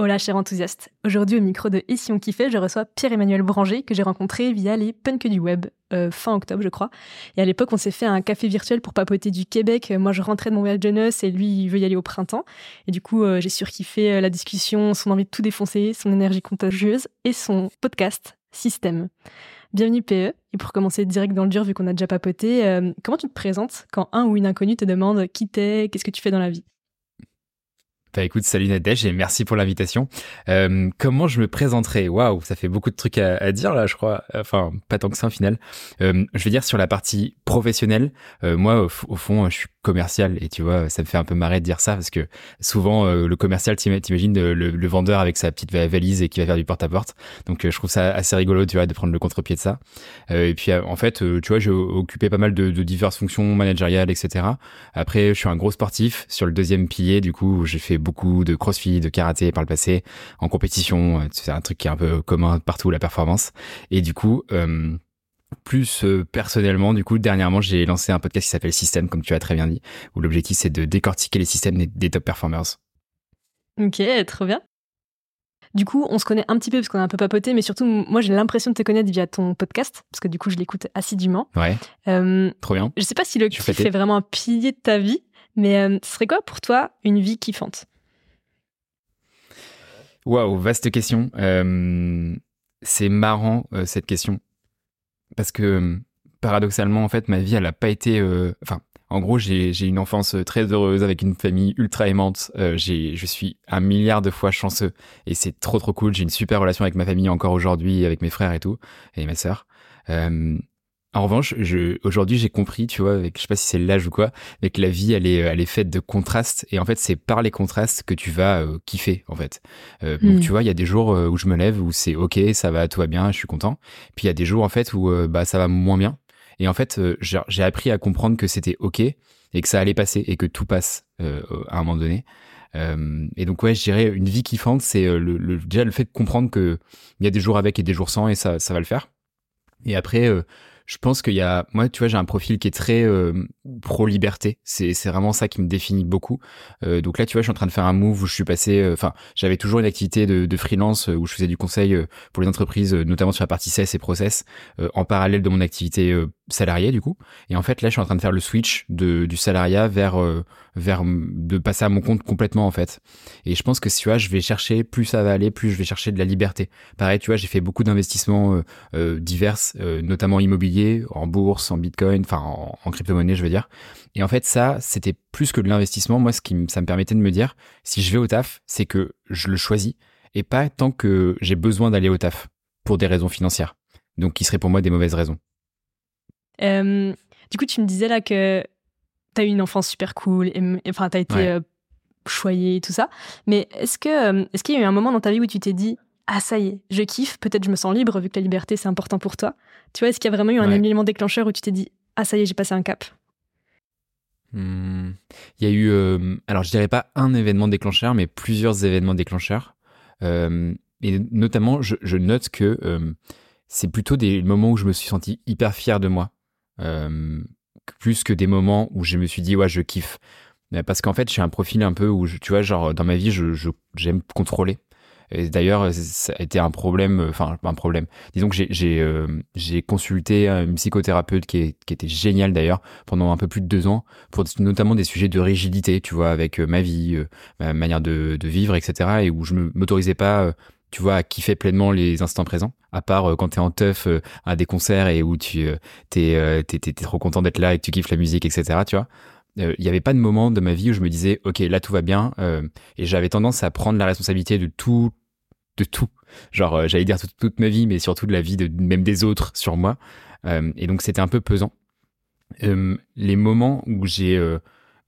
Hola cher enthousiaste. Aujourd'hui au micro de Ici on kiffait, je reçois Pierre-Emmanuel Branger que j'ai rencontré via les punks du web euh, fin octobre je crois. Et à l'époque on s'est fait un café virtuel pour papoter du Québec. Moi je rentrais de mon voyage de noces et lui il veut y aller au printemps. Et du coup euh, j'ai surkiffé euh, la discussion, son envie de tout défoncer, son énergie contagieuse et son podcast Système. Bienvenue PE. Et pour commencer direct dans le dur vu qu'on a déjà papoté, comment tu te présentes quand un ou une inconnue te demande qui t'es, qu'est-ce que tu fais dans la vie? Bah écoute, salut Nadège et merci pour l'invitation. Euh, comment je me présenterai? Waouh, ça fait beaucoup de trucs à, dire là, je crois. Enfin, pas tant que ça au final. Euh, je vais dire sur la partie professionnelle. Euh, moi, au, fond, je suis commercial et tu vois, ça me fait un peu marrer de dire ça parce que souvent euh, le commercial, t'imagines le, le, vendeur avec sa petite valise et qui va faire du porte-à-porte. Donc je trouve ça assez rigolo, tu vois, de prendre le contre-pied de ça. et puis en fait, tu vois, j'ai occupé pas mal de, de diverses fonctions managériales, etc. Après, je suis un gros sportif sur le deuxième pilier. Du coup, j'ai fait beaucoup de crossfit, de karaté par le passé, en compétition. Euh, c'est un truc qui est un peu commun partout, la performance. Et du coup, euh, plus euh, personnellement, du coup, dernièrement, j'ai lancé un podcast qui s'appelle System, comme tu as très bien dit, où l'objectif c'est de décortiquer les systèmes des, top performers. Ok, trop bien. Du coup, on se connaît un petit peu parce qu'on a un peu papoté, mais surtout, moi, j'ai l'impression de te connaître via ton podcast, parce que du coup, je l'écoute assidûment. Ouais. trop bien. Je sais pas si le kiff fait vraiment un pilier de ta vie, mais ce serait quoi pour toi une vie kiffante? Waouh, vaste question. Euh, c'est marrant euh, cette question parce que paradoxalement, en fait, ma vie, elle n'a pas été. Euh, enfin, en gros, j'ai une enfance très heureuse avec une famille ultra aimante. je suis un milliard de fois chanceux et c'est trop trop cool. J'ai une super relation avec ma famille encore aujourd'hui, avec mes frères et tout, et ma sœur. En revanche, aujourd'hui, j'ai compris, tu vois, avec, je sais pas si c'est l'âge ou quoi, mais que la vie, elle est, elle est faite de contrastes. Et en fait, c'est par les contrastes que tu vas euh, kiffer, en fait. Euh, Donc, hmm. tu vois, il y a des jours euh, où je me lève, où c'est OK, ça va, tout va bien, je suis content. Puis, il y a des jours, en fait, où euh, bah, ça va moins bien. Et en fait, j'ai appris à comprendre que c'était OK et que ça allait passer et que tout passe à un moment donné. et donc, ouais, je dirais, une vie kiffante, c'est le, le, déjà le fait de comprendre qu'il y a des jours avec et des jours sans et ça, ça va le faire. Et après, je pense qu'il y a, moi, tu vois, j'ai un profil qui est très euh, pro-liberté. C'est, c'est vraiment ça qui me définit beaucoup. Euh, donc là, tu vois, je suis en train de faire un move où je suis passé, euh, enfin, j'avais toujours une activité de, de, freelance où je faisais du conseil pour les entreprises, notamment sur la partie CES et process, en parallèle de mon activité salariée, du coup. Et en fait, là, je suis en train de faire le switch de, du salariat vers, vers de passer à mon compte complètement, en fait. Et je pense que, tu vois, je vais chercher, plus ça va aller, plus je vais chercher de la liberté. Pareil, tu vois, j'ai fait beaucoup d'investissements divers, notamment immobiliers en bourse, en bitcoin, enfin en, crypto-monnaie, je veux dire. Et en fait, ça, c'était plus que de l'investissement. Moi, ce qui ça me permettait de me dire, si je vais au taf, c'est que je le choisis et pas tant que j'ai besoin d'aller au taf pour des raisons financières. Donc, qui seraient pour moi des mauvaises raisons. Euh, du coup, tu me disais là que tu as eu une enfance super cool, enfin, tu as été euh, choyé et tout ça. Mais est-ce que euh, est-ce qu'il y a eu un moment dans ta vie où tu t'es dit ah ça y est, je kiffe, peut-être je me sens libre vu que la liberté c'est important pour toi. Tu vois, est-ce qu'il y a vraiment eu un élément déclencheur où tu t'es dit ah ça y est, j'ai passé un cap hmm. Il y a eu, euh, alors je dirais pas un événement déclencheur, mais plusieurs événements déclencheurs. Euh, et notamment, je, note que euh, c'est plutôt des moments où je me suis senti hyper fier de moi, plus que des moments où je me suis dit ouais je kiffe. Parce qu'en fait, j'ai un profil un peu où, tu vois, genre dans ma vie, je j'aime contrôler. Et d'ailleurs, ça a été un problème, euh, enfin un problème. Disons que j'ai euh, consulté une psychothérapeute qui, était géniale d'ailleurs pendant un peu plus de deux ans pour notamment des sujets de rigidité, tu vois, avec euh, ma vie, ma manière de, de vivre, etc. Et où je m'autorisais pas tu vois, à kiffer pleinement les instants présents, à part quand t'es en teuf à des concerts et où tu t'es t'es trop content d'être là et que tu kiffes la musique, etc. Tu vois, il n'y avait pas de moment de ma vie où je me disais ok là tout va bien et j'avais tendance à prendre la responsabilité de tout de tout. Genre, euh, j'allais dire toute, ma vie, mais surtout de la vie de même des autres sur moi. Euh, et donc, c'était un peu pesant. Euh, les moments où j'ai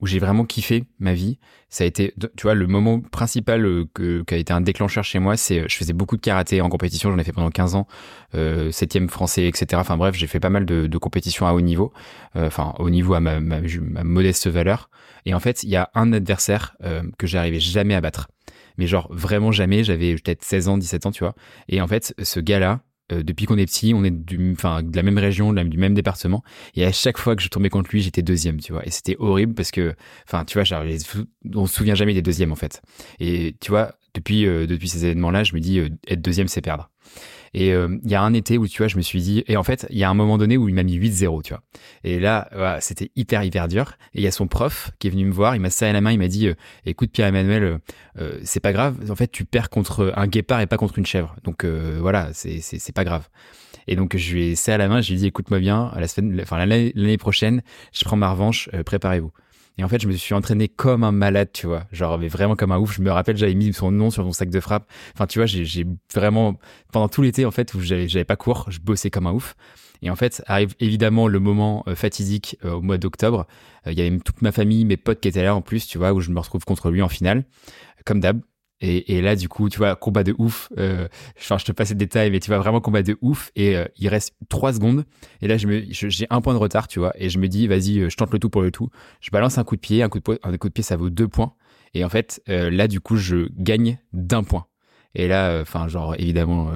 où j'ai vraiment kiffé ma vie, ça a été, tu vois, le moment principal que, qui a été un déclencheur chez moi, c'est je faisais beaucoup de karaté en compétition, j'en ai fait pendant 15 ans, euh, 7 français, etc. Enfin bref, j'ai fait pas mal de, de compétitions à haut niveau, enfin haut niveau à ma, ma, ma, modeste valeur. Et en fait, il y a un adversaire que j'arrivais jamais à battre mais genre vraiment jamais. J'avais peut-être 16 ans, 17 ans, tu vois. Et en fait, ce gars-là, euh, depuis qu'on est petit, on est du, enfin, de la même région, du même département. Et à chaque fois que je tombais contre lui, j'étais deuxième, tu vois. Et c'était horrible parce que, enfin, tu vois, genre, on se souvient jamais des deuxièmes, en fait. Et tu vois, depuis, depuis ces événements-là, je me dis être deuxième, c'est perdre. Et il y a un été où, tu vois, je me suis dit, et en fait, il y a un moment donné où il m'a mis 8-0, tu vois. Et là, c'était hyper, hyper dur. Et il y a son prof qui est venu me voir, il m'a serré la main, il m'a dit, écoute, Pierre-Emmanuel, c'est pas grave. En fait, tu perds contre un guépard et pas contre une chèvre. Donc voilà, c'est pas grave. Et donc, je lui ai serré la main, je lui ai dit, écoute-moi bien, la semaine, enfin, l'année prochaine, je prends ma revanche, préparez-vous. Et en fait, je me suis entraîné comme un malade, tu vois. Genre, mais vraiment comme un ouf. Je me rappelle, j'avais mis son nom sur mon sac de frappe. Enfin, tu vois, j'ai vraiment, pendant tout l'été, en fait, où j'avais pas cours, je bossais comme un ouf. Et en fait, arrive évidemment le moment euh, fatidique euh, au mois d'octobre. Euh, il y avait toute ma famille, mes potes qui étaient là en plus, tu vois, où je me retrouve contre lui en finale, comme d'hab. Et, et, là, du coup, tu vois, combat de ouf. Euh, je te passe les détails, mais tu vois, vraiment combat de ouf. Et euh, il reste trois secondes. Et là, j'ai un point de retard, tu vois. Et je me dis, vas-y, euh, je tente le tout pour le tout. Je balance un coup de pied. Un coup de, un coup de pied, ça vaut deux points. Et en fait, euh, là, du coup, je gagne d'un point. Et là, enfin, genre, évidemment,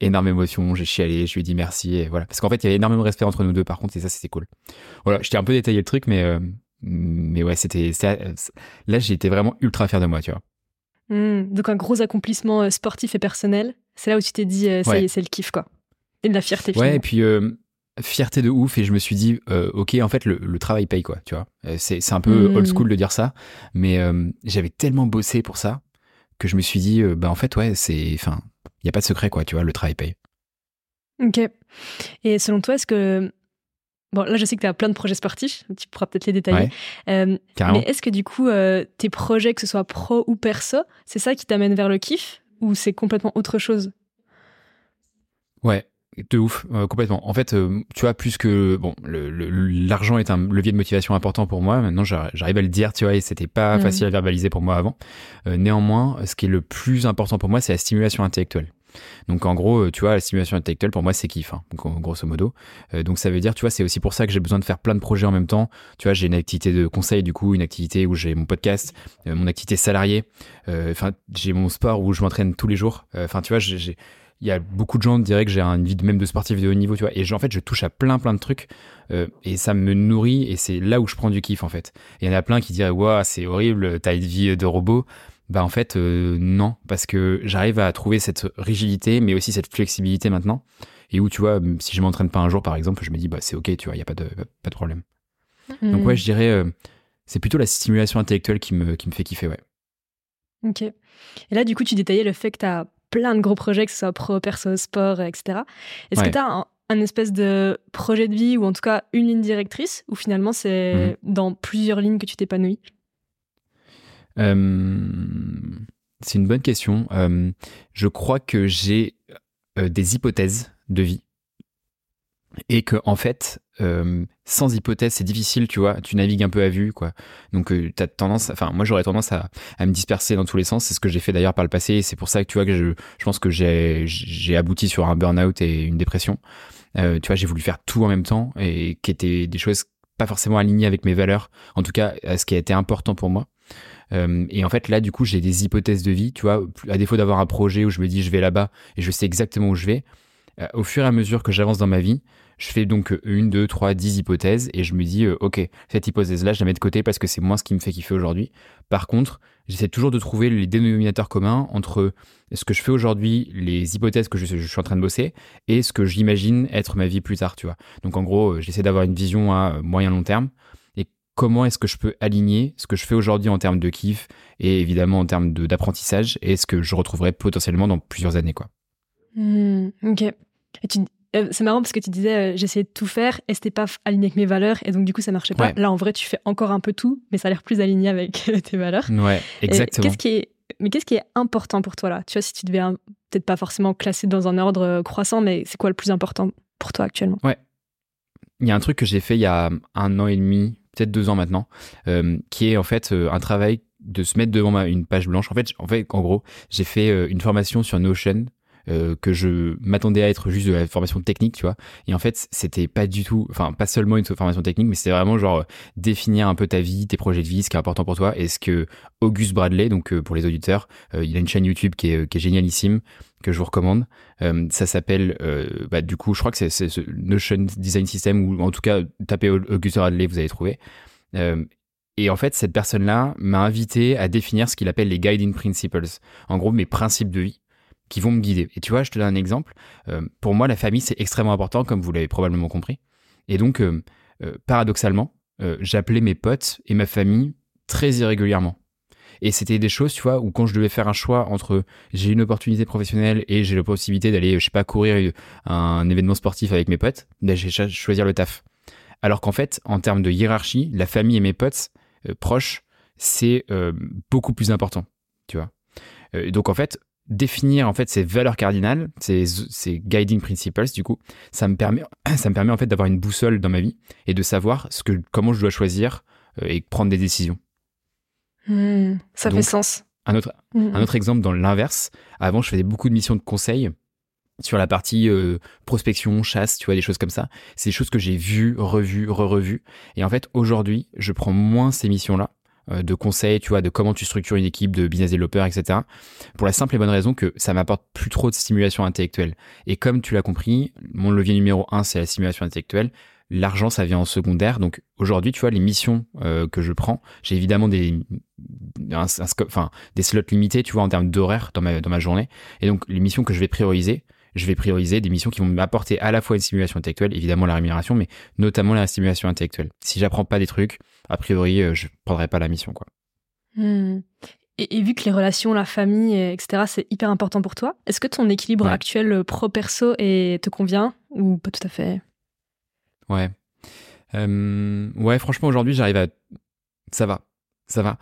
énorme émotion. J'ai chialé. Je lui ai dit merci. Et voilà. Parce qu'en fait, il y avait énormément de respect entre nous deux, par contre. Et ça, c'était cool. Voilà. Je t'ai un peu détaillé le truc, mais, mais ouais, c'était, là, j'étais vraiment ultra fier de moi, tu vois. Hmm, donc un gros accomplissement euh, sportif et personnel. C'est là où tu t'es dit, euh, ça y est, c'est le kiff, quoi. Et de la fierté. Finalement. Ouais, et puis euh, fierté de ouf. Et je me suis dit, ok, en fait, le, travail paye, quoi, tu vois. C'est un peu hmm. old school de dire ça, mais j'avais tellement bossé pour ça que je me suis dit, bah en fait, ouais, c'est, enfin, il y a pas de secret, quoi, tu vois, le travail paye. Ok. Et selon toi, est-ce que Bon, là, je sais que tu as plein de projets sportifs, tu pourras peut-être les détailler. Euh, mais est-ce que du coup, euh, tes projets, que ce soit pro ou perso, c'est ça qui t'amène vers le kiff ou c'est complètement autre chose? Ouais, de ouf, euh, complètement. En fait, tu vois, plus que bon, l'argent est un levier de motivation important pour moi. Maintenant, j'arrive à le dire, tu vois, et c'était pas mmh. facile à verbaliser pour moi avant. néanmoins, ce qui est le plus important pour moi, c'est la stimulation intellectuelle. Donc en gros, euh, tu vois, la stimulation intellectuelle pour moi c'est kiff, hein, grosso modo. Euh, donc ça veut dire, tu vois, c'est aussi pour ça que j'ai besoin de faire plein de projets en même temps. Tu vois, j'ai une activité de conseil du coup, une activité où j'ai mon podcast, euh, mon activité salariée. Enfin, j'ai mon sport où je m'entraîne tous les jours. Enfin, tu vois, j'ai il y a beaucoup de gens qui diraient que j'ai une vie même de sportif de haut niveau, tu vois. Et en fait, je touche à plein, plein de trucs. et ça me nourrit. Et c'est là où je prends du kiff, en fait. Il y en a plein qui diraient, waouh, c'est horrible, t'as une vie de robot. Bah en fait euh, non parce que j'arrive à trouver cette rigidité mais aussi cette flexibilité maintenant. Et où tu vois si je m'entraîne pas un jour par exemple je me dis bah c'est ok tu vois il y a pas de pas de problème. Donc ouais je dirais euh, c'est plutôt la stimulation intellectuelle qui me qui me fait kiffer ouais. Ok. Et là du coup tu détaillais le fait que tu as plein de gros projets que ce soit pro perso sport etc est-ce que tu as un, espèce de projet de vie ou en tout cas une ligne directrice ou finalement c'est mhm. dans plusieurs lignes que tu t'épanouis? C'est une bonne question. Euh, je crois que j'ai euh, des hypothèses de vie. Et que en fait sans hypothèse c'est difficile tu vois tu navigues un peu à vue quoi. Donc tu as tendance enfin moi j'aurais tendance à, me disperser dans tous les sens. C'est ce que j'ai fait d'ailleurs par le passé. C'est pour ça que tu vois que je, je pense que j'ai abouti sur un burn-out et une dépression. Tu vois j'ai voulu faire tout en même temps et qui étaient des choses pas forcément alignées avec mes valeurs. En tout cas à ce qui a été important pour moi euh, et en fait, là, du coup, j'ai des hypothèses de vie, tu vois, à défaut d'avoir un projet où je me dis je vais là-bas et je sais exactement où je vais. Euh, au fur et à mesure que j'avance dans ma vie, je fais donc une, deux, trois, dix hypothèses et je me dis, euh, ok, cette hypothèse-là, je la mets de côté parce que c'est moins ce qui me fait kiffer aujourd'hui. Par contre, j'essaie toujours de trouver les dénominateurs communs entre ce que je fais aujourd'hui, les hypothèses que je, je, suis en train de bosser et ce que j'imagine être ma vie plus tard, tu vois. Donc en gros, j'essaie d'avoir une vision à moyen long terme comment est-ce que je peux aligner ce que je fais aujourd'hui en termes de kiff et évidemment en termes d'apprentissage et ce que je retrouverai potentiellement dans plusieurs années quoi. Hmm, ok. Euh, c'est marrant parce que tu disais euh, j'essayais de tout faire et c'était pas aligné avec mes valeurs et donc du coup ça marchait pas. Là en vrai tu fais encore un peu tout mais ça a l'air plus aligné avec tes valeurs. Ouais, exactement. Qu'est-ce qui est mais qu'est-ce qui est important pour toi là? Tu vois si tu devais peut-être pas forcément classer dans un ordre euh, croissant mais c'est quoi le plus important pour toi actuellement? Ouais. Il y a un truc que j'ai fait il y a un an et demi, peut-être deux ans maintenant, euh, qui est en fait euh, un travail de se mettre devant une page blanche. En fait, en fait, en gros, j'ai fait euh, une formation sur Notion que je m'attendais à être juste de la formation technique, tu vois. Et en fait, c'était pas du tout, enfin, pas seulement une formation technique, mais c'était vraiment genre définir un peu ta vie, tes projets de vie, ce qui est important pour toi. Et ce que Auguste Bradley, donc pour les auditeurs, il a une chaîne YouTube qui est, qui est génialissime, que je vous recommande. ça s'appelle, bah, du coup, je crois que c'est ce Notion Design System, ou en tout cas, tapez Auguste Bradley, vous allez trouver. et en fait, cette personne-là m'a invité à définir ce qu'il appelle les guiding principles. En gros, mes principes de vie qui vont me guider. Et tu vois, je te donne un exemple. Euh, pour moi, la famille, c'est extrêmement important, comme vous l'avez probablement compris. Et donc, euh, euh, paradoxalement, j'appelais mes potes et ma famille très irrégulièrement. Et c'était des choses, tu vois, où quand je devais faire un choix entre j'ai une opportunité professionnelle et j'ai la possibilité d'aller, je sais pas, courir un événement sportif avec mes potes, ben, j'ai choisir le taf. Alors qu'en fait, en termes de hiérarchie, la famille et mes potes proches, c'est beaucoup plus important, tu vois. donc en fait, définir en fait ces valeurs cardinales, ces, ces guiding principles du coup, ça me permet ça me permet en fait d'avoir une boussole dans ma vie et de savoir ce que comment je dois choisir euh, et prendre des décisions. Hmm, ça fait sens. Un autre hmm. un autre exemple dans l'inverse, avant je faisais beaucoup de missions de conseil sur la partie euh, prospection, chasse, tu vois, des choses comme ça. C'est des choses que j'ai vues, revues, re-revues. Et en fait, aujourd'hui, je prends moins ces missions-là de conseils, tu vois, de comment tu structures une équipe de business développeurs, etc. Pour la simple et bonne raison que ça m'apporte plus trop de stimulation intellectuelle. Et comme tu l'as compris, mon levier numéro un, c'est la stimulation intellectuelle. L'argent, ça vient en secondaire. Donc aujourd'hui, tu vois, les missions euh, que je prends, j'ai évidemment des, enfin, des slots limités, tu vois, en termes d'horaire dans ma, dans ma journée. Et donc les missions que je vais prioriser, je vais prioriser des missions qui vont m'apporter à la fois une stimulation intellectuelle, évidemment la rémunération, mais notamment la stimulation intellectuelle. Si j'apprends pas des trucs, a priori, euh, je prendrai pas la mission, quoi. Hmm. Et, vu que les relations, la famille, etc., c'est hyper important pour toi, est-ce que ton équilibre actuel euh, pro-perso te convient ou pas tout à fait? Ouais. Euh, ouais, franchement, aujourd'hui, j'arrive à. Ça va. Ça va.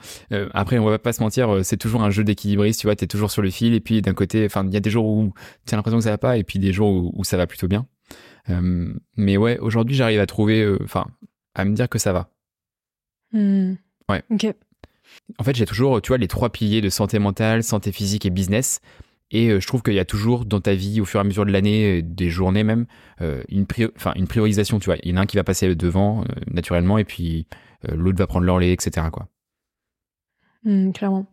après, on va pas se mentir, c'est toujours un jeu d'équilibriste, tu vois, t'es toujours sur le fil, et puis d'un côté, enfin, il y a des jours où tu as l'impression que ça va pas, et puis des jours où, ça va plutôt bien. mais ouais, aujourd'hui, j'arrive à trouver, enfin, à me dire que ça va. Hmm. Ouais. Ok. En fait, j'ai toujours, tu vois, les trois piliers de santé mentale, santé physique et business. Et euh, je trouve qu'il y a toujours dans ta vie, au fur et à mesure de l'année, euh, des journées même, euh, une, enfin, une priorisation, tu vois. Il y en a un qui va passer devant, naturellement, et puis l'autre va prendre l'orlée, etc. Quoi. Hmm, clairement.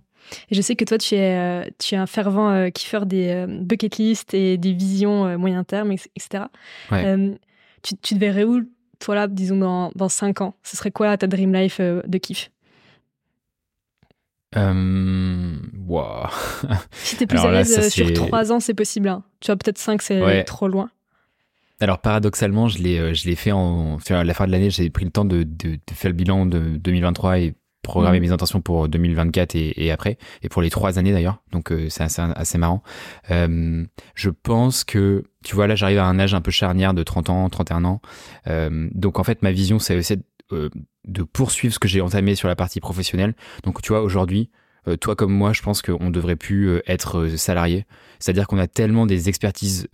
Et je sais que toi, tu es, tu es un fervent kiffeur des bucket list et des visions moyen terme, etc. Ouais. tu, tu te verrais où toi là, disons dans, dans 5 ans, ce serait quoi ta dream life euh, de kiff? Euh, wow. Si t'es plus à l'aise euh, sur 3 ans, c'est possible. Hein. Tu vois, peut-être 5, c'est trop loin. Alors paradoxalement, je l'ai, je l'ai fait en, à la fin de l'année, j'ai pris le temps de, de, faire le bilan de 2023 et programmer mm. mes intentions pour 2024 et, et, après, et pour les trois années d'ailleurs. Donc euh, c'est assez, assez, marrant. Euh, je pense que, tu vois, là j'arrive à un âge un peu charnière de 30 ans, 31 ans. Euh, donc en fait, ma vision, c'est aussi de, de poursuivre ce que j'ai entamé sur la partie professionnelle. Donc tu vois, aujourd'hui, toi comme moi, je pense qu'on devrait plus être salarié. C'est-à-dire qu'on a tellement des expertises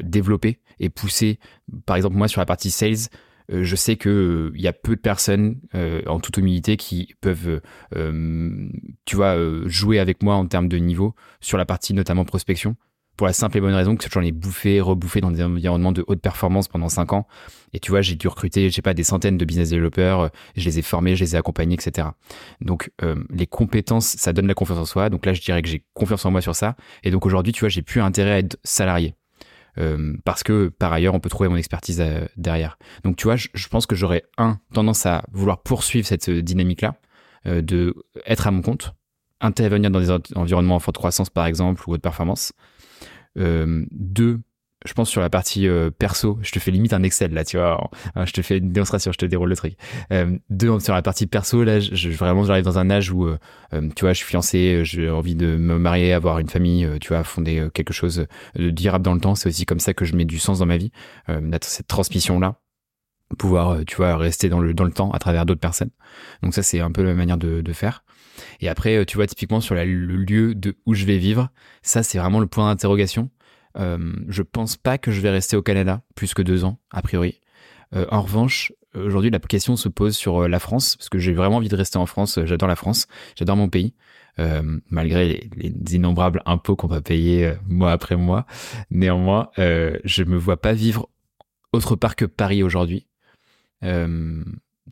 développées et poussées. Par exemple, moi sur la partie sales, euh, je sais que euh, il y a peu de personnes, euh, en toute humilité, qui peuvent, tu vois, jouer avec moi en termes de niveau sur la partie notamment prospection pour la simple et bonne raison que j'en ai bouffé, rebouffé dans des environnements de haute performance pendant 5 ans. Et tu vois, j'ai dû recruter, je sais pas, des centaines de business développeurs, je les ai formés, je les ai accompagnés, etc. Donc, les compétences, ça donne la confiance en soi. Donc là, je dirais que j'ai confiance en moi sur ça. Et donc aujourd'hui, tu vois, j'ai plus intérêt à être salarié. Euh, parce que par ailleurs on peut trouver mon expertise euh, derrière. Donc tu vois, je, pense que j'aurais un tendance à vouloir poursuivre cette euh, dynamique-là, de être à mon compte, intervenir dans des environnements en forte croissance par exemple ou haute performance. deux, je pense sur la partie euh, perso, je te fais limite un Excel là, tu vois. je te fais une démonstration, je te déroule le truc. Euh, deux, sur la partie perso, là, je, vraiment, j'arrive dans un âge où, euh, tu vois, je suis fiancé, j'ai envie de me marier, avoir une famille, tu vois, fonder quelque chose de durable dans le temps. C'est aussi comme ça que je mets du sens dans ma vie, cette transmission là, pouvoir, tu vois, rester dans le dans le temps à travers d'autres personnes. Donc ça, c'est un peu la manière de, de faire. Et après, tu vois, typiquement sur le lieu de où je vais vivre, ça, c'est vraiment le point d'interrogation euh, je pense pas que je vais rester au Canada plus que deux ans, a priori. Euh, en revanche, aujourd'hui, la question se pose sur euh, la France, parce que j'ai vraiment envie de rester en France. J'adore la France, j'adore mon pays, malgré les, innombrables impôts qu'on va payer mois après mois. Néanmoins, je me vois pas vivre autre part que Paris aujourd'hui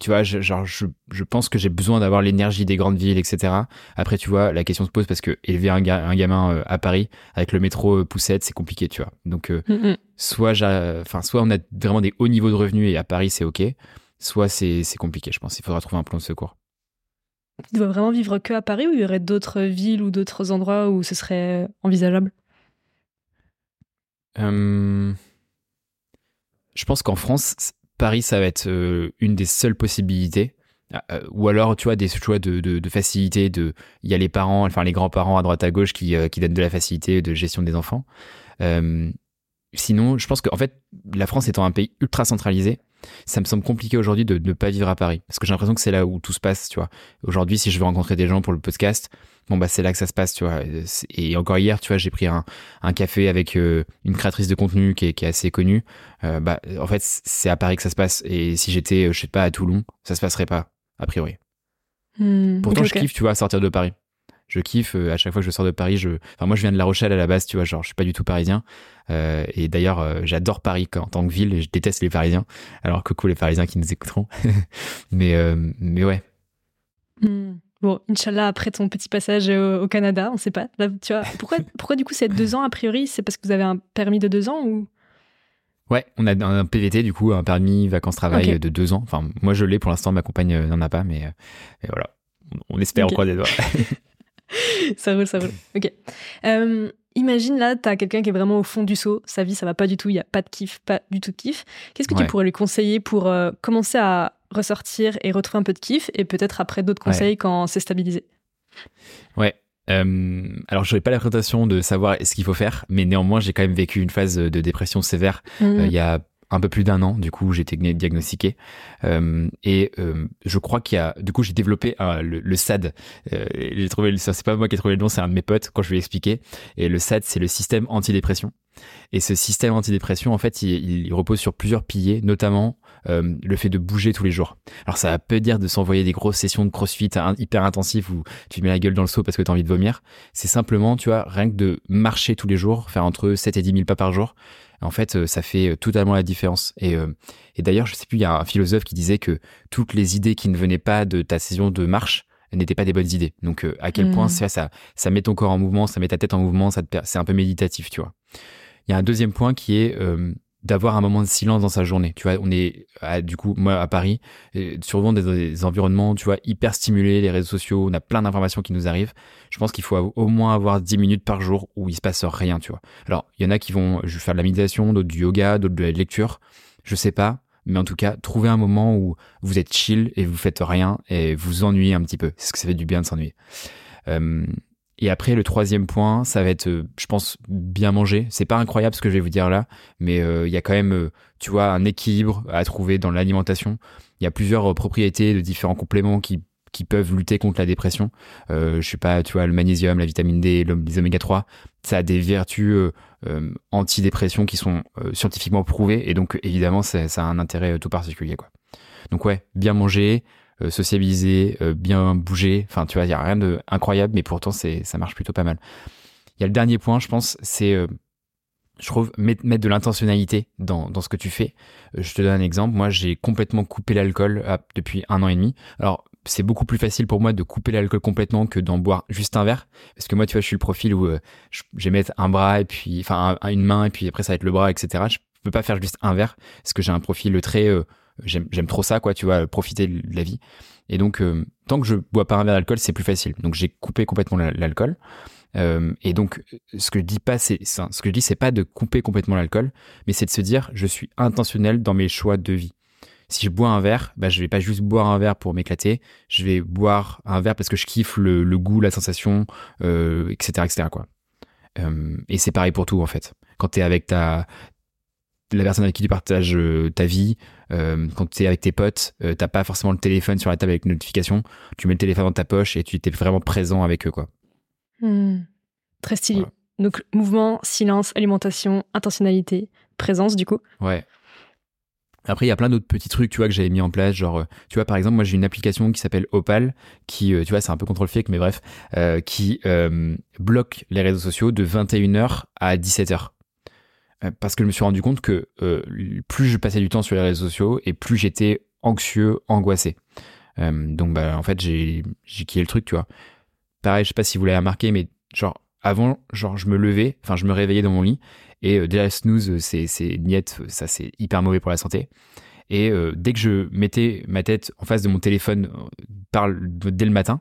tu vois, je, genre, je, je pense que j'ai besoin d'avoir l'énergie des grandes villes, etc. Après, tu vois, la question se pose parce que élever un, un gamin euh, à Paris avec le métro euh, poussette, c'est compliqué, tu vois. Donc, euh, mm, mm. soit, enfin, soit on a vraiment des hauts niveaux de revenus et à Paris, c'est ok. soit c'est compliqué, je pense. Il faudra trouver un plan de secours. Tu dois vraiment vivre que à Paris ou il y aurait d'autres villes ou d'autres endroits où ce serait envisageable? Je pense qu'en France, Paris, ça va être une des seules possibilités. Ah, euh, ou alors, tu vois, des choix de, de, facilité. De, il y a les parents, enfin les grands-parents à droite à gauche qui, euh, qui donnent de la facilité de gestion des enfants. Euh, sinon, je pense qu'en fait, la France étant un pays ultra centralisé, ça me semble compliqué aujourd'hui de ne pas vivre à Paris. Parce que j'ai l'impression que c'est là où tout se passe, tu vois. Aujourd'hui, si je veux rencontrer des gens pour le podcast, bon, bah, c'est là que ça se passe, tu vois. Et encore hier, tu vois, j'ai pris un, un, café avec une créatrice de contenu qui est, qui est assez connue. bah, en fait, c'est à Paris que ça se passe. Et si j'étais, je sais pas, à Toulon, ça se passerait pas a priori. Hmm, Pourtant, je kiffe, tu vois, sortir de Paris. Je kiffe euh, à chaque fois que je sors de Paris. Je, enfin, moi, je viens de La Rochelle à la base, tu vois, genre, je suis pas du tout parisien. Euh, et d'ailleurs, euh, j'adore Paris en tant que ville et je déteste les Parisiens. Alors, coucou les Parisiens qui nous écouteront. mais, mais ouais. Hmm. Bon, Inch'Allah, après ton petit passage au, Canada, on sait pas. tu vois, pourquoi, pourquoi du coup c'est deux ans a priori C'est parce que vous avez un permis de deux ans ou? Ouais, on a un PVT, du coup, un permis vacances-travail de deux ans. Enfin, moi, je l'ai pour l'instant, ma compagne n'en a pas, mais, voilà. On, espère, okay. des doigts. ça roule, ça roule. Ok. Euh, imagine là, tu as quelqu'un qui est vraiment au fond du seau, sa vie, ça va pas du tout, il y a pas de kiff, pas du tout de kiff. Qu'est-ce que tu pourrais lui conseiller pour commencer à ressortir et retrouver un peu de kiff et peut-être après d'autres conseils quand c'est stabilisé? Ouais, euh, alors, je n'aurais pas la prétention de savoir ce qu'il faut faire, mais néanmoins, j'ai quand même vécu une phase de dépression sévère mmh. euh, il y a un peu plus d'un an, du coup, j'ai été diagnostiqué. Euh, et euh, je crois qu'il y a, du coup, j'ai développé le, le, SAD. Euh, j'ai trouvé, c'est pas moi qui ai trouvé le nom, c'est un de mes potes quand je lui ai expliqué. Et le SAD, c'est le système antidépression. Et ce système antidépression, en fait, il, il repose sur plusieurs piliers, notamment euh, le fait de bouger tous les jours. Alors ça peut dire de s'envoyer des grosses sessions de crossfit hyper intensives où tu mets la gueule dans le seau parce que tu as envie de vomir. C'est simplement, tu vois, rien que de marcher tous les jours, faire entre 7 et 10 000 pas par jour. En fait, euh, ça fait euh, totalement la différence. Et, et d'ailleurs, je sais plus, il y a un philosophe qui disait que toutes les idées qui ne venaient pas de ta session de marche n'étaient pas des bonnes idées. Donc, à quel point mmh. ça, ça, met ton corps en mouvement, ça met ta tête en mouvement, ça c'est un peu méditatif, tu vois. Il y a un deuxième point qui est d'avoir un moment de silence dans sa journée. Tu vois, on est du coup moi à Paris, souvent dans des, environnements, tu vois, hyper stimulés, les réseaux sociaux, on a plein d'informations qui nous arrivent. Je pense qu'il faut au moins avoir 10 minutes par jour où il se passe rien, tu vois. Alors, il y en a qui vont faire de la méditation, d'autres du yoga, d'autres de la lecture, je sais pas, mais en tout cas, trouvez un moment où vous êtes chill et vous faites rien et vous ennuyez un petit peu. C'est ce que ça fait du bien de s'ennuyer. Euh, et après, le troisième point, ça va être, euh, je pense, bien manger. C'est pas incroyable ce que je vais vous dire là, mais euh, il y a quand même, euh, tu vois, un équilibre à trouver dans l'alimentation. Il y a plusieurs propriétés de différents compléments qui, qui peuvent lutter contre la dépression. Euh, je sais pas, tu vois, le magnésium, la vitamine D, les oméga 3, ça a des vertus anti-dépression qui sont scientifiquement prouvées, et donc évidemment, ça a un intérêt tout particulier, quoi. Donc ouais, bien manger, euh, sociabiliser, euh, bien bouger. Enfin, tu vois, il n'y a rien de incroyable, mais pourtant, c'est, ça marche plutôt pas mal. Il y a le dernier point, je pense, c'est, euh, je trouve, mettre, de l'intentionnalité dans, dans ce que tu fais. Je te donne un exemple. Moi, j'ai complètement coupé l'alcool depuis un an et demi. Alors, c'est beaucoup plus facile pour moi de couper l'alcool complètement que d'en boire juste un verre. Parce que moi, tu vois, je suis le profil où je, vais mettre un bras et puis, enfin, une main et puis après, ça va être le bras, etc. Je peux pas faire juste un verre parce que j'ai un profil très j'aime trop ça, quoi, tu vois, profiter de la vie. Et donc, euh, tant que je bois pas un verre d'alcool, c'est plus facile. Donc, j'ai coupé complètement l'alcool. Euh, et donc, ce que je dis pas, c'est ce que je dis, c'est pas de couper complètement l'alcool, mais c'est de se dire, je suis intentionnel dans mes choix de vie. Si je bois un verre, bah, je vais pas juste boire un verre pour m'éclater, je vais boire un verre parce que je kiffe le, goût, la sensation, euh, etc., etc. Quoi. Et c'est pareil pour tout en fait. Quand tu es avec ta, la personne avec qui tu partages ta vie, euh, quand tu es avec tes potes, euh, t'as pas forcément le téléphone sur la table avec une notification, tu mets le téléphone dans ta poche et tu es vraiment présent avec eux. quoi. Hmm. Très stylé. Donc mouvement, silence, alimentation, intentionnalité, présence du coup. Ouais. Après, il y a plein d'autres petits trucs, tu vois, que j'avais mis en place. Genre, tu vois, par exemple, moi, j'ai une application qui s'appelle Opal, qui, tu vois, c'est un peu contrôle fake, mais bref, qui bloque les réseaux sociaux de 21h à 17h. Euh, parce que je me suis rendu compte que euh, plus je passais du temps sur les réseaux sociaux et plus j'étais anxieux, angoissé. Euh, donc bah en fait j'ai quitté le truc, tu vois. Pareil, je sais pas si vous l'avez remarqué, mais genre avant, genre je me levais, enfin je me réveillais dans mon lit et déjà snooze, c'est niette, ça c'est hyper mauvais pour la santé. Et euh, dès que je mettais ma tête en face de mon téléphone dès le matin,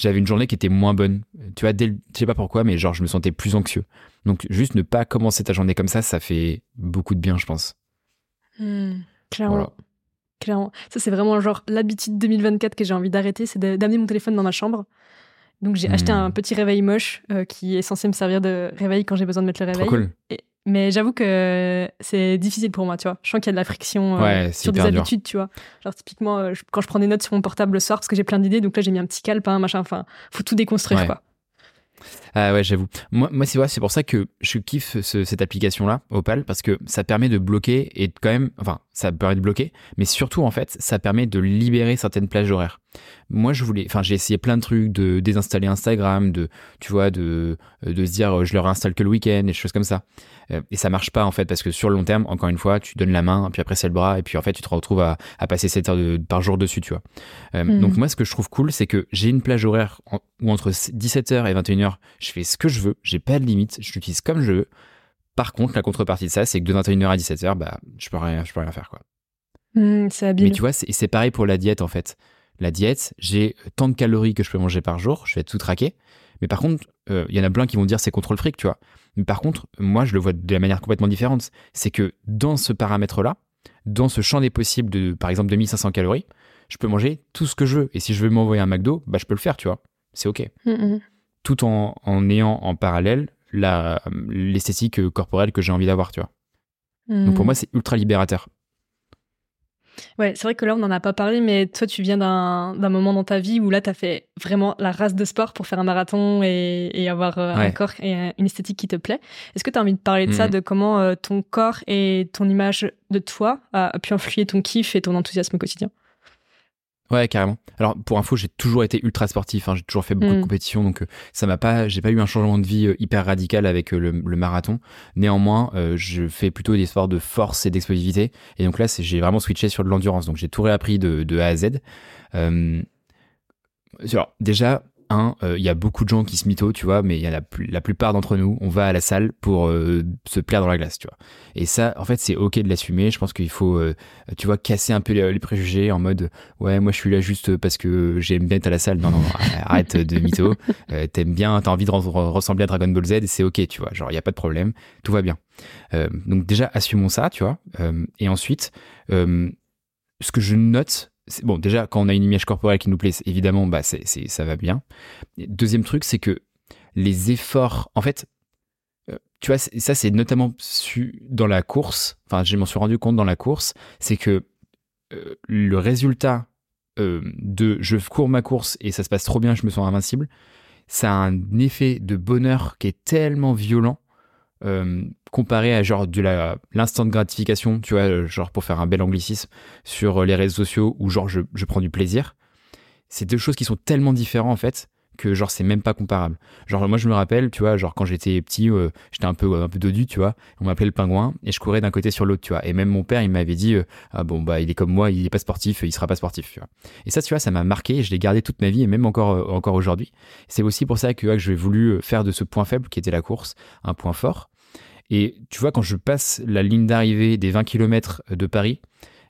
j'avais une journée qui était moins bonne. Tu vois, dès le, je sais pas pourquoi, mais genre je me sentais plus anxieux. Donc juste ne pas commencer ta journée comme ça, ça fait beaucoup de bien, je pense. Hmm, clairement. Clairement. Ça, c'est vraiment genre l'habitude 2024 que j'ai envie d'arrêter, c'est d'amener mon téléphone dans ma chambre. Donc j'ai acheté un hmm. petit réveil moche euh, qui est censé me servir de réveil quand j'ai besoin de mettre le réveil. Trop cool. Mais j'avoue que c'est difficile pour moi, tu vois. Je sens qu'il y a de la friction euh, sur des habitudes, tu vois. Genre typiquement, euh, quand je prends des notes sur mon portable le soir, parce que j'ai plein d'idées, donc là j'ai mis un petit calepin, machin, enfin, faut tout déconstruire, quoi. Ah ouais, j'avoue. Moi, moi c'est pour ça que je kiffe cette application-là, Opal, parce que ça permet de bloquer et quand même, enfin, ça permet de bloquer, mais surtout, en fait, ça permet de libérer certaines plages horaires. Moi, je voulais, enfin, j'ai essayé plein de trucs, de désinstaller Instagram, de, tu vois, de, de se dire, je le réinstalle que le week-end, et des choses comme ça. Euh, et ça marche pas, en fait, parce que sur le long terme, encore une fois, tu donnes la main, puis après c'est le bras, et puis en fait, tu te retrouves à, à passer 7 heures par jour dessus, tu vois. Euh, hmm. Donc, moi, ce que je trouve cool, c'est que j'ai une plage horaire où entre 17h et 21h, je fais ce que je veux, j'ai pas de limite, je l'utilise comme je veux. Par contre, la contrepartie de ça, c'est que de 21h à 17h, bah, je peux rien, je peux rien faire, quoi. Hmm, Mais tu vois, c'est pareil pour la diète, en fait la diète, j'ai tant de calories que je peux manger par jour, je vais tout traquer. Mais par contre, euh, il y en a plein qui vont dire c'est contre le fric, tu vois. Mais par contre, moi, je le vois de la manière complètement différente. C'est que dans ce paramètre-là, dans ce champ des possibles de, par exemple, 2500 calories, je peux manger tout ce que je veux. Et si je veux m'envoyer un McDo, bah, je peux le faire, tu vois. C'est OK. Tout en, ayant en parallèle l'esthétique corporelle que j'ai envie d'avoir, tu vois. Donc pour mm. moi, c'est ultra libérateur. Ouais, c'est vrai que là, on n'en a pas parlé, mais toi, tu viens d'un moment dans ta vie où là, tu as fait vraiment la race de sport pour faire un marathon et, avoir euh, un corps et une esthétique qui te plaît. Est-ce que tu as envie de parler de ça, mm. de comment euh, ton corps et ton image de toi a pu influer ton kiff et ton enthousiasme au quotidien? Ouais, carrément. Alors pour info, j'ai toujours été ultra sportif. Hein. J'ai toujours fait beaucoup de mm. compétitions, donc euh, ça m'a pas, j'ai pas eu un changement de vie euh, hyper radical avec euh, le, marathon. Néanmoins, je fais plutôt des sports de force et d'explosivité. Et donc là, j'ai vraiment switché sur de l'endurance. Donc j'ai tout réappris de, de A à Z. alors déjà, euh, il y a beaucoup de gens qui se mytho, tu vois, mais il y a la plupart d'entre nous, on va à la salle pour euh, se plaire dans la glace, tu vois. Et ça, en fait, c'est ok de l'assumer. Je pense qu'il faut, euh, tu vois, casser un peu les, préjugés en mode, ouais, moi je suis là juste parce que j'aime bien être à la salle. Non, non, arrête de mytho. T'aimes bien, t'as envie de ressembler à Dragon Ball Z, c'est ok, tu vois. Genre, il y a pas de problème, tout va bien. donc déjà, assumons ça, tu vois. et ensuite, ce que je note, bon, déjà, quand on a une image corporelle qui nous plaît, évidemment, bah, c'est, ça va bien. Deuxième truc, c'est que les efforts, en fait, euh, tu vois, ça, c'est notamment su dans la course. Enfin, je m'en suis rendu compte dans la course, c'est que euh, le résultat euh, de je cours ma course et ça se passe trop bien, je me sens invincible, ça a un effet de bonheur qui est tellement violent euh, comparé à genre de l'instant de gratification, tu vois, euh, genre pour faire un bel anglicisme sur euh, les réseaux sociaux où genre je, je prends du plaisir. C'est deux choses qui sont tellement différentes en fait que genre c'est même pas comparable. Genre moi je me rappelle, tu vois, genre quand j'étais petit, j'étais un peu un peu dodu, tu vois, on m'appelait le pingouin et je courais d'un côté sur l'autre, tu vois. Et même mon père, il m'avait dit ah bon bah il est comme moi, il est pas sportif, il sera pas sportif, tu vois. Et ça tu vois, ça m'a marqué et je l'ai gardé toute ma vie et même encore encore aujourd'hui. C'est aussi pour ça que, que j'ai voulu faire de ce point faible qui était la course un point fort. Et tu vois quand je passe la ligne d'arrivée des 20 km de Paris,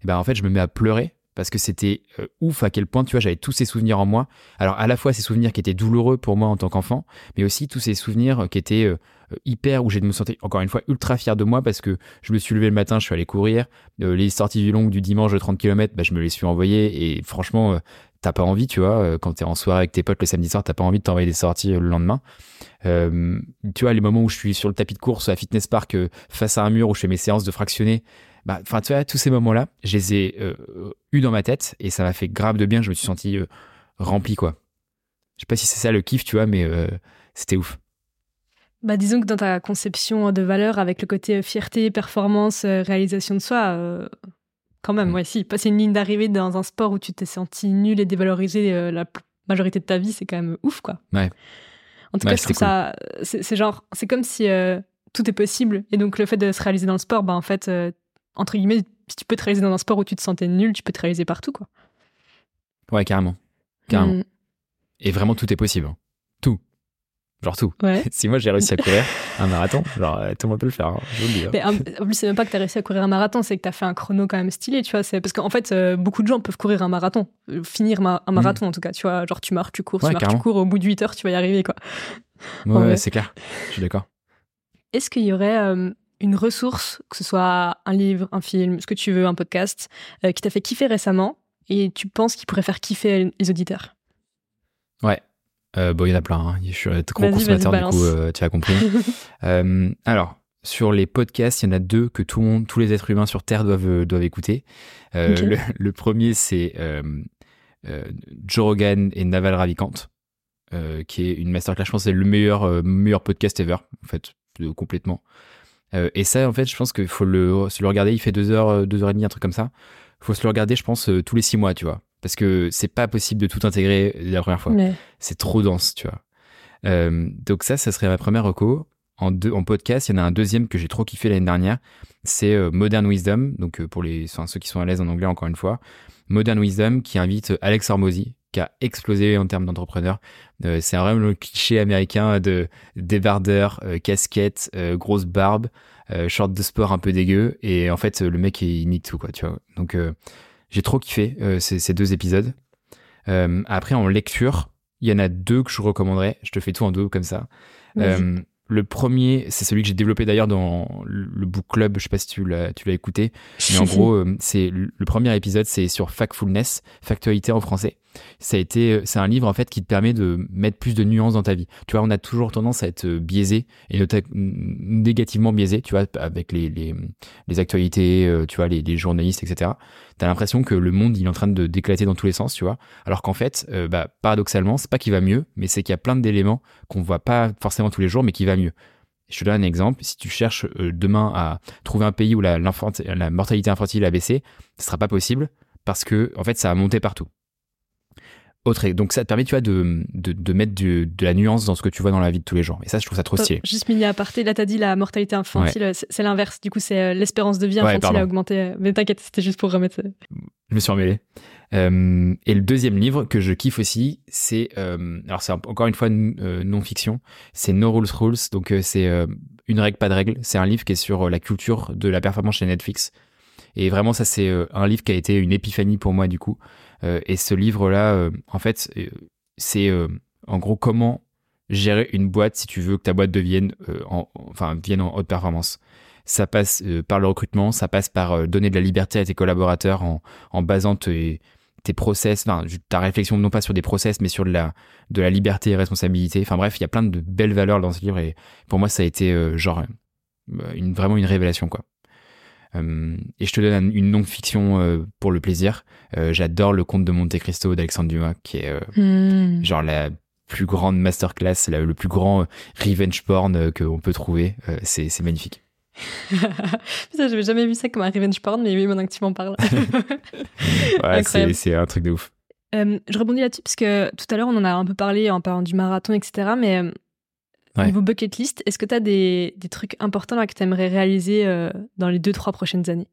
eh ben en fait je me mets à pleurer parce que c'était euh, ouf à quel point, tu vois, j'avais tous ces souvenirs en moi. Alors, à la fois ces souvenirs qui étaient douloureux pour moi en tant qu'enfant, mais aussi tous ces souvenirs qui étaient euh, hyper, où j'ai me sentais, encore une fois, ultra fier de moi parce que je me suis levé le matin, je suis allé courir. Euh, les sorties du long du dimanche de 30 km, bah, je me les suis envoyées et franchement, t'as pas envie, tu vois, quand t'es en soirée avec tes potes le samedi soir, t'as pas envie de t'envoyer des sorties le lendemain. tu vois, les moments où je suis sur le tapis de course à Fitness Park face à un mur où je fais mes séances de fractionner, bah, enfin, tu vois, tous ces moments-là, je les ai euh, eus dans ma tête et ça m'a fait grave de bien. Je me suis senti euh, rempli, quoi. Je sais pas si c'est ça le kiff, tu vois, mais euh, c'était ouf. Bah, disons que dans ta conception de valeur, avec le côté fierté, performance, réalisation de soi, quand même, mm. ouais, si, passer une ligne d'arrivée dans un sport où tu t'es senti nul et dévalorisé la majorité de ta vie, c'est quand même ouf, quoi. Ouais. En tout cas, je trouve ça. C'est genre, c'est comme si tout est possible. Et donc, le fait de se réaliser dans le sport, bah, en fait, entre guillemets, si tu peux te réaliser dans un sport où tu te sentais nul, tu peux te réaliser partout, quoi. Ouais, carrément. Carrément. Mm. Et vraiment, tout est possible. Genre tout. Ouais. si moi j'ai réussi à courir un marathon, genre euh, tout le monde peut le faire, hein, je vous le dis. hein. Mais en en plus, c'est même pas que tu as réussi à courir un marathon, c'est que tu as fait un chrono quand même stylé, tu vois. Parce qu'en fait, euh, beaucoup de gens peuvent courir un marathon, euh, finir ma- un marathon en tout cas, tu vois. Genre, tu marches, tu cours, Mm. Ouais, tu marches, carrément. tu cours, au bout de 8 heures, tu vas y arriver, quoi. Ouais, c'est clair, je suis d'accord. Est-ce qu'il y aurait euh, une ressource, que ce soit un livre, un film, ce que tu veux, un podcast, euh, qui t'a fait kiffer récemment et tu penses qu'il pourrait faire kiffer les auditeurs? Ouais. Euh, bon, il y en a plein. hein. Je suis un gros consommateur, du coup, euh, tu as compris. Euh, alors, sur les podcasts, il y en a deux que tout le monde, tous les êtres humains sur Terre doivent, doivent écouter. Le, le premier, c'est Joe Rogan et Naval Ravikant, qui est une masterclass. Je pense que c'est le meilleur, meilleur podcast ever, en fait, complètement. Et ça, en fait, je pense qu'il faut le, se le regarder. Il fait deux heures, deux heures et demie, un truc comme ça. Il faut se le regarder, je pense, tous les six mois, tu vois. Parce que c'est pas possible de tout intégrer la première fois c'est trop dense, tu vois. Euh, donc ça, ça serait ma première reco. En, deux, en podcast, il y en a un deuxième que j'ai trop kiffé l'année dernière. C'est euh, Modern Wisdom. Donc euh, pour les, enfin, ceux qui sont à l'aise en anglais, encore une fois, Modern Wisdom qui invite Alex Hormozy, qui a explosé en termes d'entrepreneur. C'est vraiment le cliché américain de débardeur, casquette, grosse barbe, short de sport un peu dégueu. Et en fait, le mec, il imite tout, quoi, tu vois. Donc j'ai trop kiffé euh, ces, ces deux épisodes. Euh, après, en lecture, il y en a deux que je recommanderais. Je te fais tout en deux comme ça. Euh, le premier, c'est celui que j'ai développé d'ailleurs dans le book club. Je sais pas si tu l'as, tu l'as écouté, mais en gros, c'est le premier épisode, c'est sur factfulness, factualité en français. Euh, c'est un livre en fait qui te permet de mettre plus de nuances dans ta vie. Tu vois, on a toujours tendance à être euh, biaisé et négativement biaisé. Tu vois, avec les les, actualités, euh, tu vois, les, les journalistes, etc. T'as l'impression que le monde est en train de d'éclater dans tous les sens, tu vois. Alors qu'en fait, euh, bah, paradoxalement, c'est pas qu'il va mieux, mais c'est qu'il y a plein d'éléments qu'on voit pas forcément tous les jours, mais qui va mieux. Je te donne un exemple. Si tu cherches demain à trouver un pays où la, mortalité infantile a baissé, ce sera pas possible parce que en fait, ça a monté partout. Autre, donc ça te permet, tu vois, de, de, de mettre du- de la nuance dans ce que tu vois dans la vie de tous les jours. Et ça, je trouve ça trop Top. stylé. Juste mini aparté, là t'as dit la mortalité infantile, c'est l'inverse. Du coup, c'est euh, l'espérance de vie infantile a augmenté. Mais t'inquiète, c'était juste pour remettre. Je me suis emmêlé. Euh, et le deuxième livre que je kiffe aussi, c'est euh, alors c'est encore une fois euh, non-fiction, c'est No Rules Rules. Donc c'est une règle pas de règle. C'est un livre qui est sur la culture de la performance chez Netflix. Et vraiment ça c'est un livre qui a été une épiphanie pour moi du coup. Euh, et ce livre-là, euh, en fait, euh, c'est en gros comment gérer une boîte si tu veux que ta boîte devienne, en, enfin, vienne en haute performance. Ça passe par le recrutement, ça passe par donner de la liberté à tes collaborateurs en, basant tes, process, enfin, ta réflexion non pas sur des process, mais sur de la, de la liberté et responsabilité. Enfin bref, il y a plein de belles valeurs dans ce livre et pour moi, ça a été genre une, vraiment une révélation, quoi. Euh, et je te donne un- une non-fiction euh, pour le plaisir. Euh, J'adore le conte de Monte Cristo d'Alexandre Dumas, qui est hmm. genre la plus grande masterclass, la- le plus grand revenge porn qu'on peut trouver. C'est magnifique. Putain, j'avais jamais vu ça comme un revenge porn, mais oui, maintenant que tu m'en parles. Ouais, c'est un truc de ouf. Euh, je rebondis là-dessus parce que tout à l'heure, on en a un peu parlé en parlant du marathon, etc. Mais Ouais. niveau bucket list, est-ce que tu as des, des trucs importants là, que tu aimerais réaliser euh, dans les deux, trois prochaines années?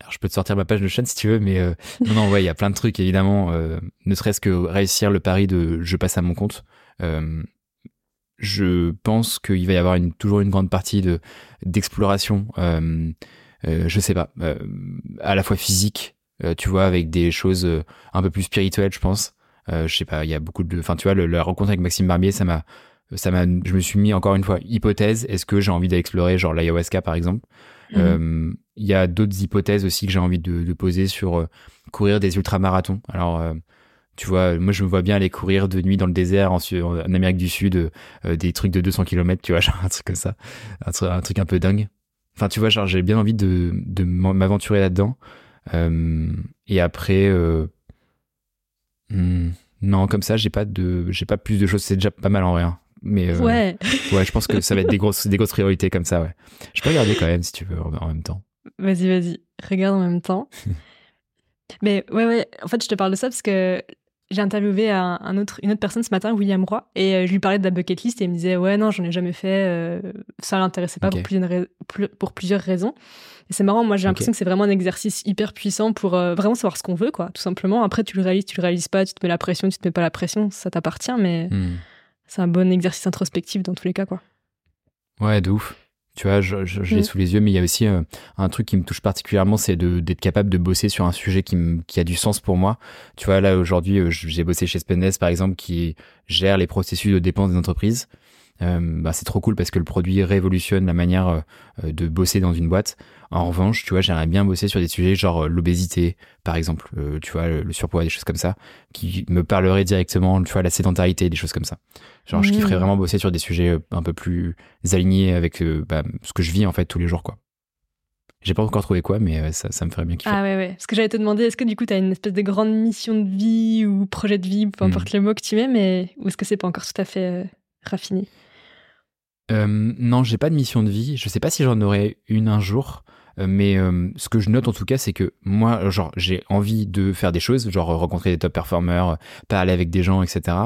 Alors, je peux te sortir ma page de chaîne si tu veux, mais euh, non, non, ouais, il y a plein de trucs, évidemment. euh, ne serait-ce que réussir le pari de je passe à mon compte. Euh, je pense qu'il va y avoir une, toujours une grande partie de d'exploration. Je sais pas, à la fois physique, tu vois, avec des choses un peu plus spirituelles, je pense. Je sais pas, il y a beaucoup de, enfin, tu vois, le- la rencontre avec Maxime Barbier, ça m'a, ça m'a, je me suis mis encore une fois hypothèse. Est-ce que j'ai envie d'explorer, genre l'ayahuasca par exemple? Euh, Il y a d'autres hypothèses aussi que j'ai envie de, de poser sur euh, courir des ultramarathons. Alors, euh, tu vois, moi je me vois bien aller courir de nuit dans le désert en, Amérique du Sud, des trucs de 200 km, tu vois, genre un truc comme ça, un, truc- un truc un peu dingue. Enfin, tu vois, genre j'ai bien envie de, m'aventurer là-dedans. Et après, hmm, non, comme ça, j'ai pas de, j'ai pas plus de choses. C'est déjà pas mal en rien. Mais euh, Ouais, ouais, je pense que ça va être des grosses, des grosses priorités comme ça. Ouais. Je peux regarder quand même si tu veux en même temps. vas-y, vas-y, regarde en même temps. Mais ouais, ouais, en fait, je te parle de ça parce que j'ai interviewé un, un autre, une autre personne ce matin, William Roy, et euh, je lui parlais de la bucket list et il me disait Ouais, non, j'en ai jamais fait, euh, ça l'intéressait pas pour, plusieurs, pour plusieurs raisons. Et c'est marrant, moi j'ai l'impression que c'est vraiment un exercice hyper puissant pour euh, vraiment savoir ce qu'on veut, quoi, tout simplement. Après, tu le réalises, tu le réalises pas, tu te mets la pression, tu te mets pas la pression, ça t'appartient, mais Hmm. C'est un bon exercice introspectif dans tous les cas, quoi. Ouais, de ouf. Tu vois, je, je, l'ai mm. sous les yeux, mais il y a aussi euh, un truc qui me touche particulièrement, c'est d'être capable de bosser sur un sujet qui, qui, a du sens pour moi. Tu vois, là, aujourd'hui, euh, j'ai bossé chez Spendesk, par exemple, qui gère les processus de dépenses des entreprises. Euh, bah, c'est trop cool parce que le produit révolutionne la manière euh, de bosser dans une boîte. En revanche, tu vois, j'aimerais bien bosser sur des sujets genre euh, l'obésité, par exemple, tu vois, le, surpoids, des choses comme ça, qui me parleraient directement, tu vois, la sédentarité, des choses comme ça. Genre, je kifferais mmh. vraiment bosser sur des sujets un peu plus alignés avec bah, ce que je vis en fait tous les jours, quoi. J'ai pas encore trouvé quoi, mais ça, ça me ferait bien kiffer. Ah ouais, ouais. Parce que j'allais te demander, est-ce que du coup, tu as une espèce de grande mission de vie ou projet de vie, peu importe mmh. le mot que tu mets, mais ou est-ce que c'est pas encore tout à fait raffiné? Euh, non, j'ai pas de mission de vie. Je sais pas si j'en aurai une un jour. Euh, mais euh, ce que je note en tout cas, c'est que moi, genre, j'ai envie de faire des choses, genre rencontrer des top performers, parler avec des gens, etc.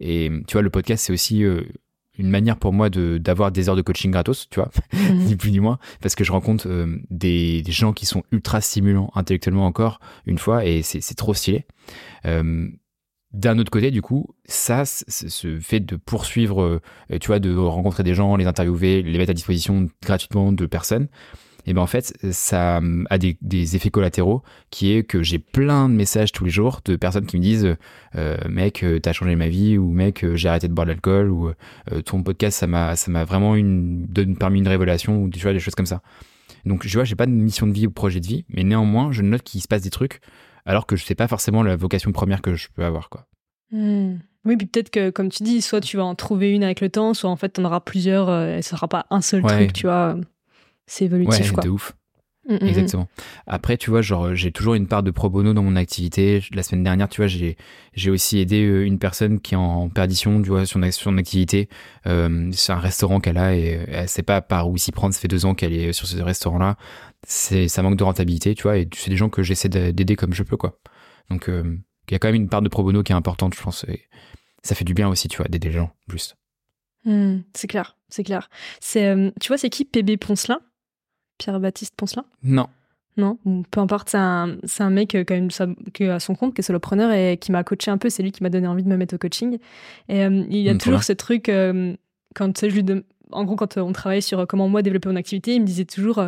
Et tu vois, le podcast, c'est aussi une manière pour moi de d'avoir des heures de coaching gratos, tu vois, mhm. ni plus ni moins, parce que je rencontre des, des, gens qui sont ultra stimulants intellectuellement encore une fois, et c'est trop stylé. D'un autre côté, du coup, ça, ce fait de poursuivre, euh, tu vois, de rencontrer des gens, les interviewer, les mettre à disposition gratuitement de personnes, et ben en fait, ça a des, effets collatéraux qui est que j'ai plein de messages tous les jours de personnes qui me disent euh, mec, euh, t'as changé ma vie ou mec, j'ai arrêté de boire de l'alcool ou ton podcast, ça m'a ça m'a vraiment une, permis une révélation ou tu vois des choses comme ça. Donc je vois, j'ai pas de mission de vie ou projet de vie, mais néanmoins, je note qu'il se passe des trucs alors que je sais pas forcément la vocation première que je peux avoir, quoi. Hmm. Oui, puis peut-être que, comme tu dis, soit tu vas en trouver une avec le temps, soit en fait, tu en auras plusieurs, euh, et ce sera pas un seul truc, tu vois. C'est évolutif, ouais, de ouf. Mm, mm, mm. Exactement. Après, tu vois, genre, j'ai toujours une part de pro bono dans mon activité. La semaine dernière, tu vois, j'ai, j'ai aussi aidé euh, une personne qui est en perdition, tu vois, sur son activité. Euh, c'est un restaurant qu'elle a et elle sait pas par où s'y prendre. Ça fait deux ans qu'elle est sur ce restaurant-là. C'est, ça manque de rentabilité, tu vois, et c'est des gens que j'essaie d'aider comme je peux, quoi. Donc, euh, il y a quand même une part de pro bono qui est importante, je pense. Et ça fait du bien aussi, tu vois, d'aider les gens, juste. c'est clair, c'est clair. C'est, tu vois, c'est qui PB Poncelin? Pierre-Baptiste Poncelin? Non. Non, peu importe, c'est un, un, mec euh, quand même qui a son compte, qui est solopreneur et qui m'a coaché un peu. C'est lui qui m'a donné envie de me mettre au coaching. Et euh, il y a toujours ce truc, euh, quand je lui en gros, quand on travaille sur comment moi développer mon activité, il me disait toujours,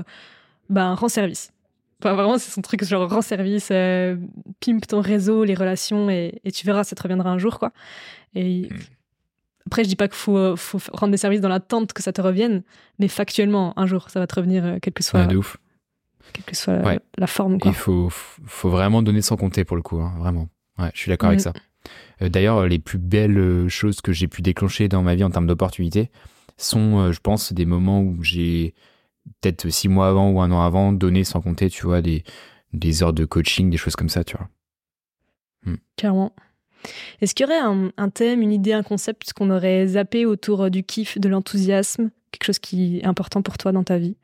ben, rends service. Enfin, vraiment, c'est son truc, genre, rends service, pimpe ton réseau, les relations, et, tu verras, ça te reviendra un jour, quoi. Et mm. Après, je dis pas qu'il faut, faut, rendre des services dans l'attente que ça te revienne, mais factuellement, un jour, ça va te revenir, euh, quelle que soit, de ouf. Quelle que soit la, forme. Il faut, faut vraiment donner sans compter pour le coup, hein, vraiment. Ouais, je suis d'accord avec mm. ça. Euh, d'ailleurs, les plus belles euh, choses que j'ai pu déclencher dans ma vie en termes d'opportunités sont, je pense, des moments où j'ai peut-être six mois avant ou un an avant donné sans compter, tu vois, des, des heures de coaching, des choses comme ça, tu vois. Mm. Clairement. Est-ce qu'il y aurait un, thème, une idée, un concept qu'on aurait zappé autour euh, du kiff, de l'enthousiasme, quelque chose qui est important pour toi dans ta vie?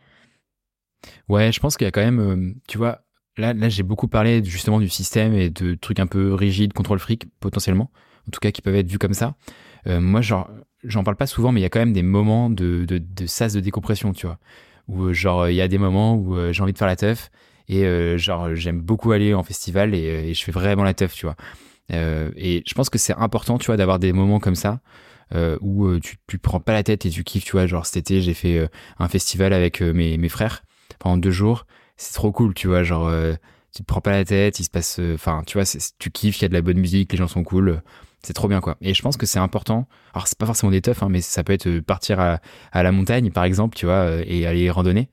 Ouais, je pense qu'il y a quand même, euh, tu vois, là, là j'ai beaucoup parlé justement du système et de trucs un peu rigides, contrôle fric, potentiellement, en tout cas qui peuvent être vus comme ça. Euh, moi, genre, j'en parle pas souvent, mais il y a quand même des moments de, de, de sas de décompression, tu vois, où genre, il y a des moments où j'ai envie de faire la teuf et genre, j'aime beaucoup aller en festival et, et je fais vraiment la teuf, tu vois. Euh, et je pense que c'est important, tu vois, d'avoir des moments comme ça. Euh, où euh, tu, tu prends pas la tête et tu kiffes, tu vois. Genre cet été, j'ai fait un festival avec mes, mes frères pendant deux jours. C'est trop cool, tu vois. Genre, tu te prends pas la tête, il se passe. Enfin, tu vois, tu kiffes, il y a de la bonne musique, les gens sont cool. C'est trop bien, quoi. Et je pense que c'est important. Alors, c'est pas forcément des teufs, hein, mais ça peut être partir à, à, la montagne, par exemple, tu vois, et aller randonner.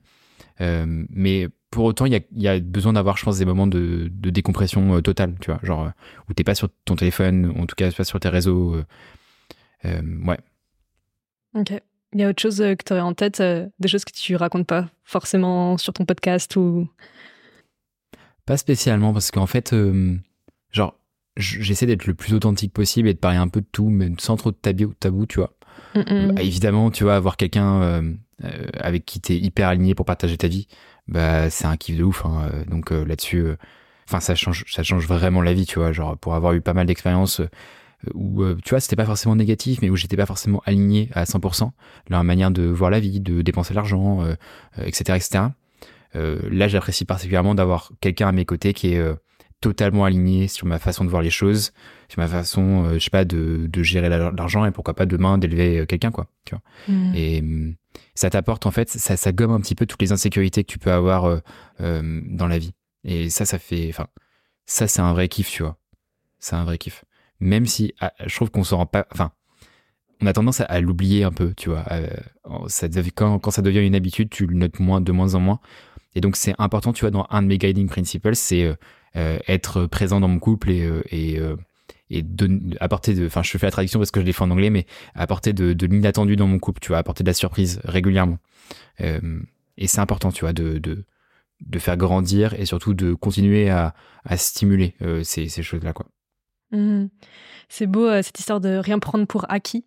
mais pour autant, il y a, besoin d'avoir, je pense, des moments de, décompression euh, totale, tu vois, genre euh, où t'es pas sur ton téléphone, en tout cas pas sur tes réseaux. Euh, ouais. Ok. Il y a autre chose que tu aurais en tête, des choses que tu racontes pas forcément sur ton podcast ou? Pas spécialement, parce qu'en fait, genre, j'essaie d'être le plus authentique possible et de parler un peu de tout, mais sans trop de tabou, tabou tu vois. Bah, évidemment, tu vois, avoir quelqu'un avec qui t'es hyper aligné pour partager ta vie, bah c'est un kiff de ouf. Hein. Donc euh, là-dessus, euh, enfin ça change, ça change vraiment la vie, tu vois. Genre pour avoir eu pas mal d'expériences euh, où tu vois c'était pas forcément négatif, mais où j'étais pas forcément aligné à 100% leur manière de voir la vie, de dépenser l'argent, etc., etc. là, j'apprécie particulièrement d'avoir quelqu'un à mes côtés qui est totalement aligné sur ma façon de voir les choses, sur ma façon, je sais pas, de, de gérer l'argent et pourquoi pas demain d'élever quelqu'un, quoi. Tu vois. Mm. Et hum, ça t'apporte en fait, ça, ça gomme un petit peu toutes les insécurités que tu peux avoir dans la vie. Et ça, ça fait, enfin, ça c'est un vrai kiff, tu vois. C'est un vrai kiff. Même si ah, je trouve qu'on s'en rend pas, enfin, on a tendance à, l'oublier un peu, tu vois. ça, quand, quand ça devient une habitude, tu le notes moins, de moins en moins. Et donc c'est important, tu vois, dans un de mes guiding principles, c'est euh, euh, être présent dans mon couple et, euh, et, et apporter de, enfin je fais la traduction parce que je fait en anglais, mais apporter de, de l'inattendu dans mon couple, tu vois, apporter de la surprise régulièrement. et c'est important, tu vois, de, de, de faire grandir et surtout de continuer à, à stimuler ces, ces choses-là, quoi. Mmh. C'est beau cette histoire de rien prendre pour acquis.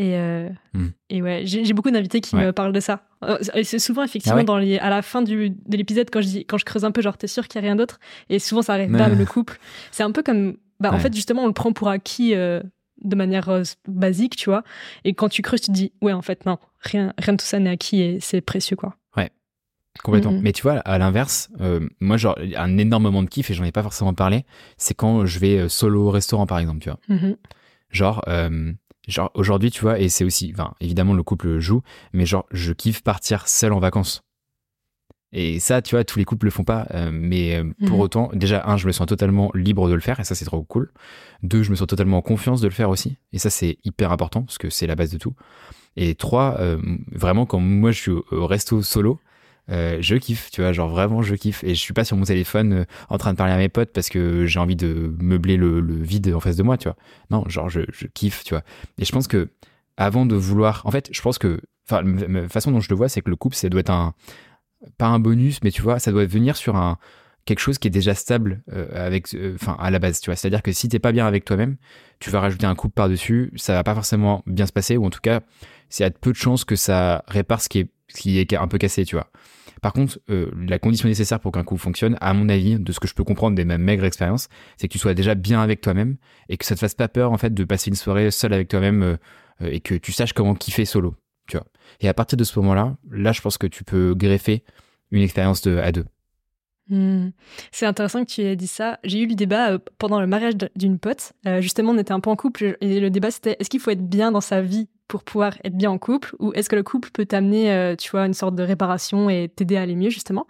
Et, euh, hmm. et ouais, j'ai beaucoup d'invités qui me parlent de ça. Euh, c'est souvent effectivement ah dans les, à la fin du, de l'épisode quand je dis, quand je creuse un peu, genre t'es sûr qu'il y a rien d'autre? Et souvent ça arrive, bam, le couple. C'est un peu comme, bah en fait justement on le prend pour acquis euh, de manière basique, tu vois. Et quand tu creuses, tu te dis, ouais en fait non, rien, rien de tout ça n'est acquis et c'est précieux quoi. Ouais. Complètement. Mais tu vois, à l'inverse, moi, genre, un énorme moment de kiff, et j'en ai pas forcément parlé, c'est quand je vais solo au restaurant, par exemple, tu vois. Mm-hmm. Genre, Genre aujourd'hui, tu vois, et c'est aussi, enfin, évidemment, le couple joue, mais genre, je kiffe partir seul en vacances. Et ça, tu vois, tous les couples le font pas, euh, mais euh, pour mhm. autant, déjà, un, je me sens totalement libre de le faire, et ça, c'est trop cool. Deux, je me sens totalement en confiance de le faire aussi, et ça, c'est hyper important, parce que c'est la base de tout. Et trois, euh, vraiment, quand moi, je suis au resto solo, euh, je kiffe, tu vois, genre vraiment je kiffe. Et je suis pas sur mon téléphone euh, en train de parler à mes potes parce que j'ai envie de meubler le, vide en face de moi, tu vois. Non, genre je, kiffe, tu vois. Et je pense que avant de vouloir, en fait, je pense que, enfin, la façon dont je le vois, c'est que le couple, ça doit être un, pas un bonus, mais tu vois, ça doit venir sur un quelque chose qui est déjà stable euh, avec, à la base, tu vois. C'est-à-dire que si t'es pas bien avec toi-même, tu vas rajouter un couple par dessus, ça va pas forcément bien se passer, ou en tout cas, c'est à peu de chances que ça répare ce qui est, qui est un peu cassé, tu vois. Par contre, euh, la condition nécessaire pour qu'un couple fonctionne, à mon avis, de ce que je peux comprendre des mêmes maigres expériences, c'est que tu sois déjà bien avec toi-même et que ça te fasse pas peur en fait de passer une soirée seule avec toi-même euh, euh, et que tu saches comment kiffer solo, tu vois. Et à partir de ce moment-là, là, je pense que tu peux greffer une expérience de à deux. Hmm. C'est intéressant que tu aies dit ça. J'ai eu le débat pendant le mariage d'une pote. justement, on était un peu en couple et le débat c'était est-ce qu'il faut être bien dans sa vie pour pouvoir être bien en couple ou est-ce que le couple peut t'amener, euh, tu vois, une sorte de réparation et t'aider à aller mieux, justement?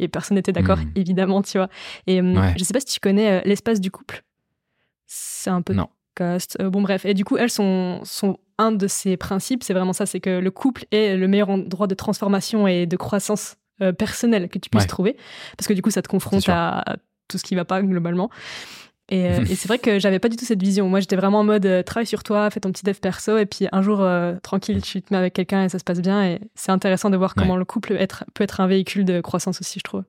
Et personne n'était d'accord, hmm. évidemment, tu vois. Et euh, je sais pas si tu connais euh, l'espace du couple. C'est un peu non. bon, bref. Et du coup, elles sont, sont un de ces principes, c'est vraiment ça, c'est que le couple est le meilleur endroit de transformation et de croissance personnelle que tu puisses trouver. Parce que du coup, ça te confronte à tout ce qui va pas globalement. Euh, et, c'est vrai que j'avais pas du tout cette vision. Moi, j'étais vraiment en mode euh, travaille sur toi, fais ton petit dev perso, et puis un jour, euh, tranquille, tu te mets avec quelqu'un et ça se passe bien. Et c'est intéressant de voir comment le couple être, peut être un véhicule de croissance aussi, je trouve.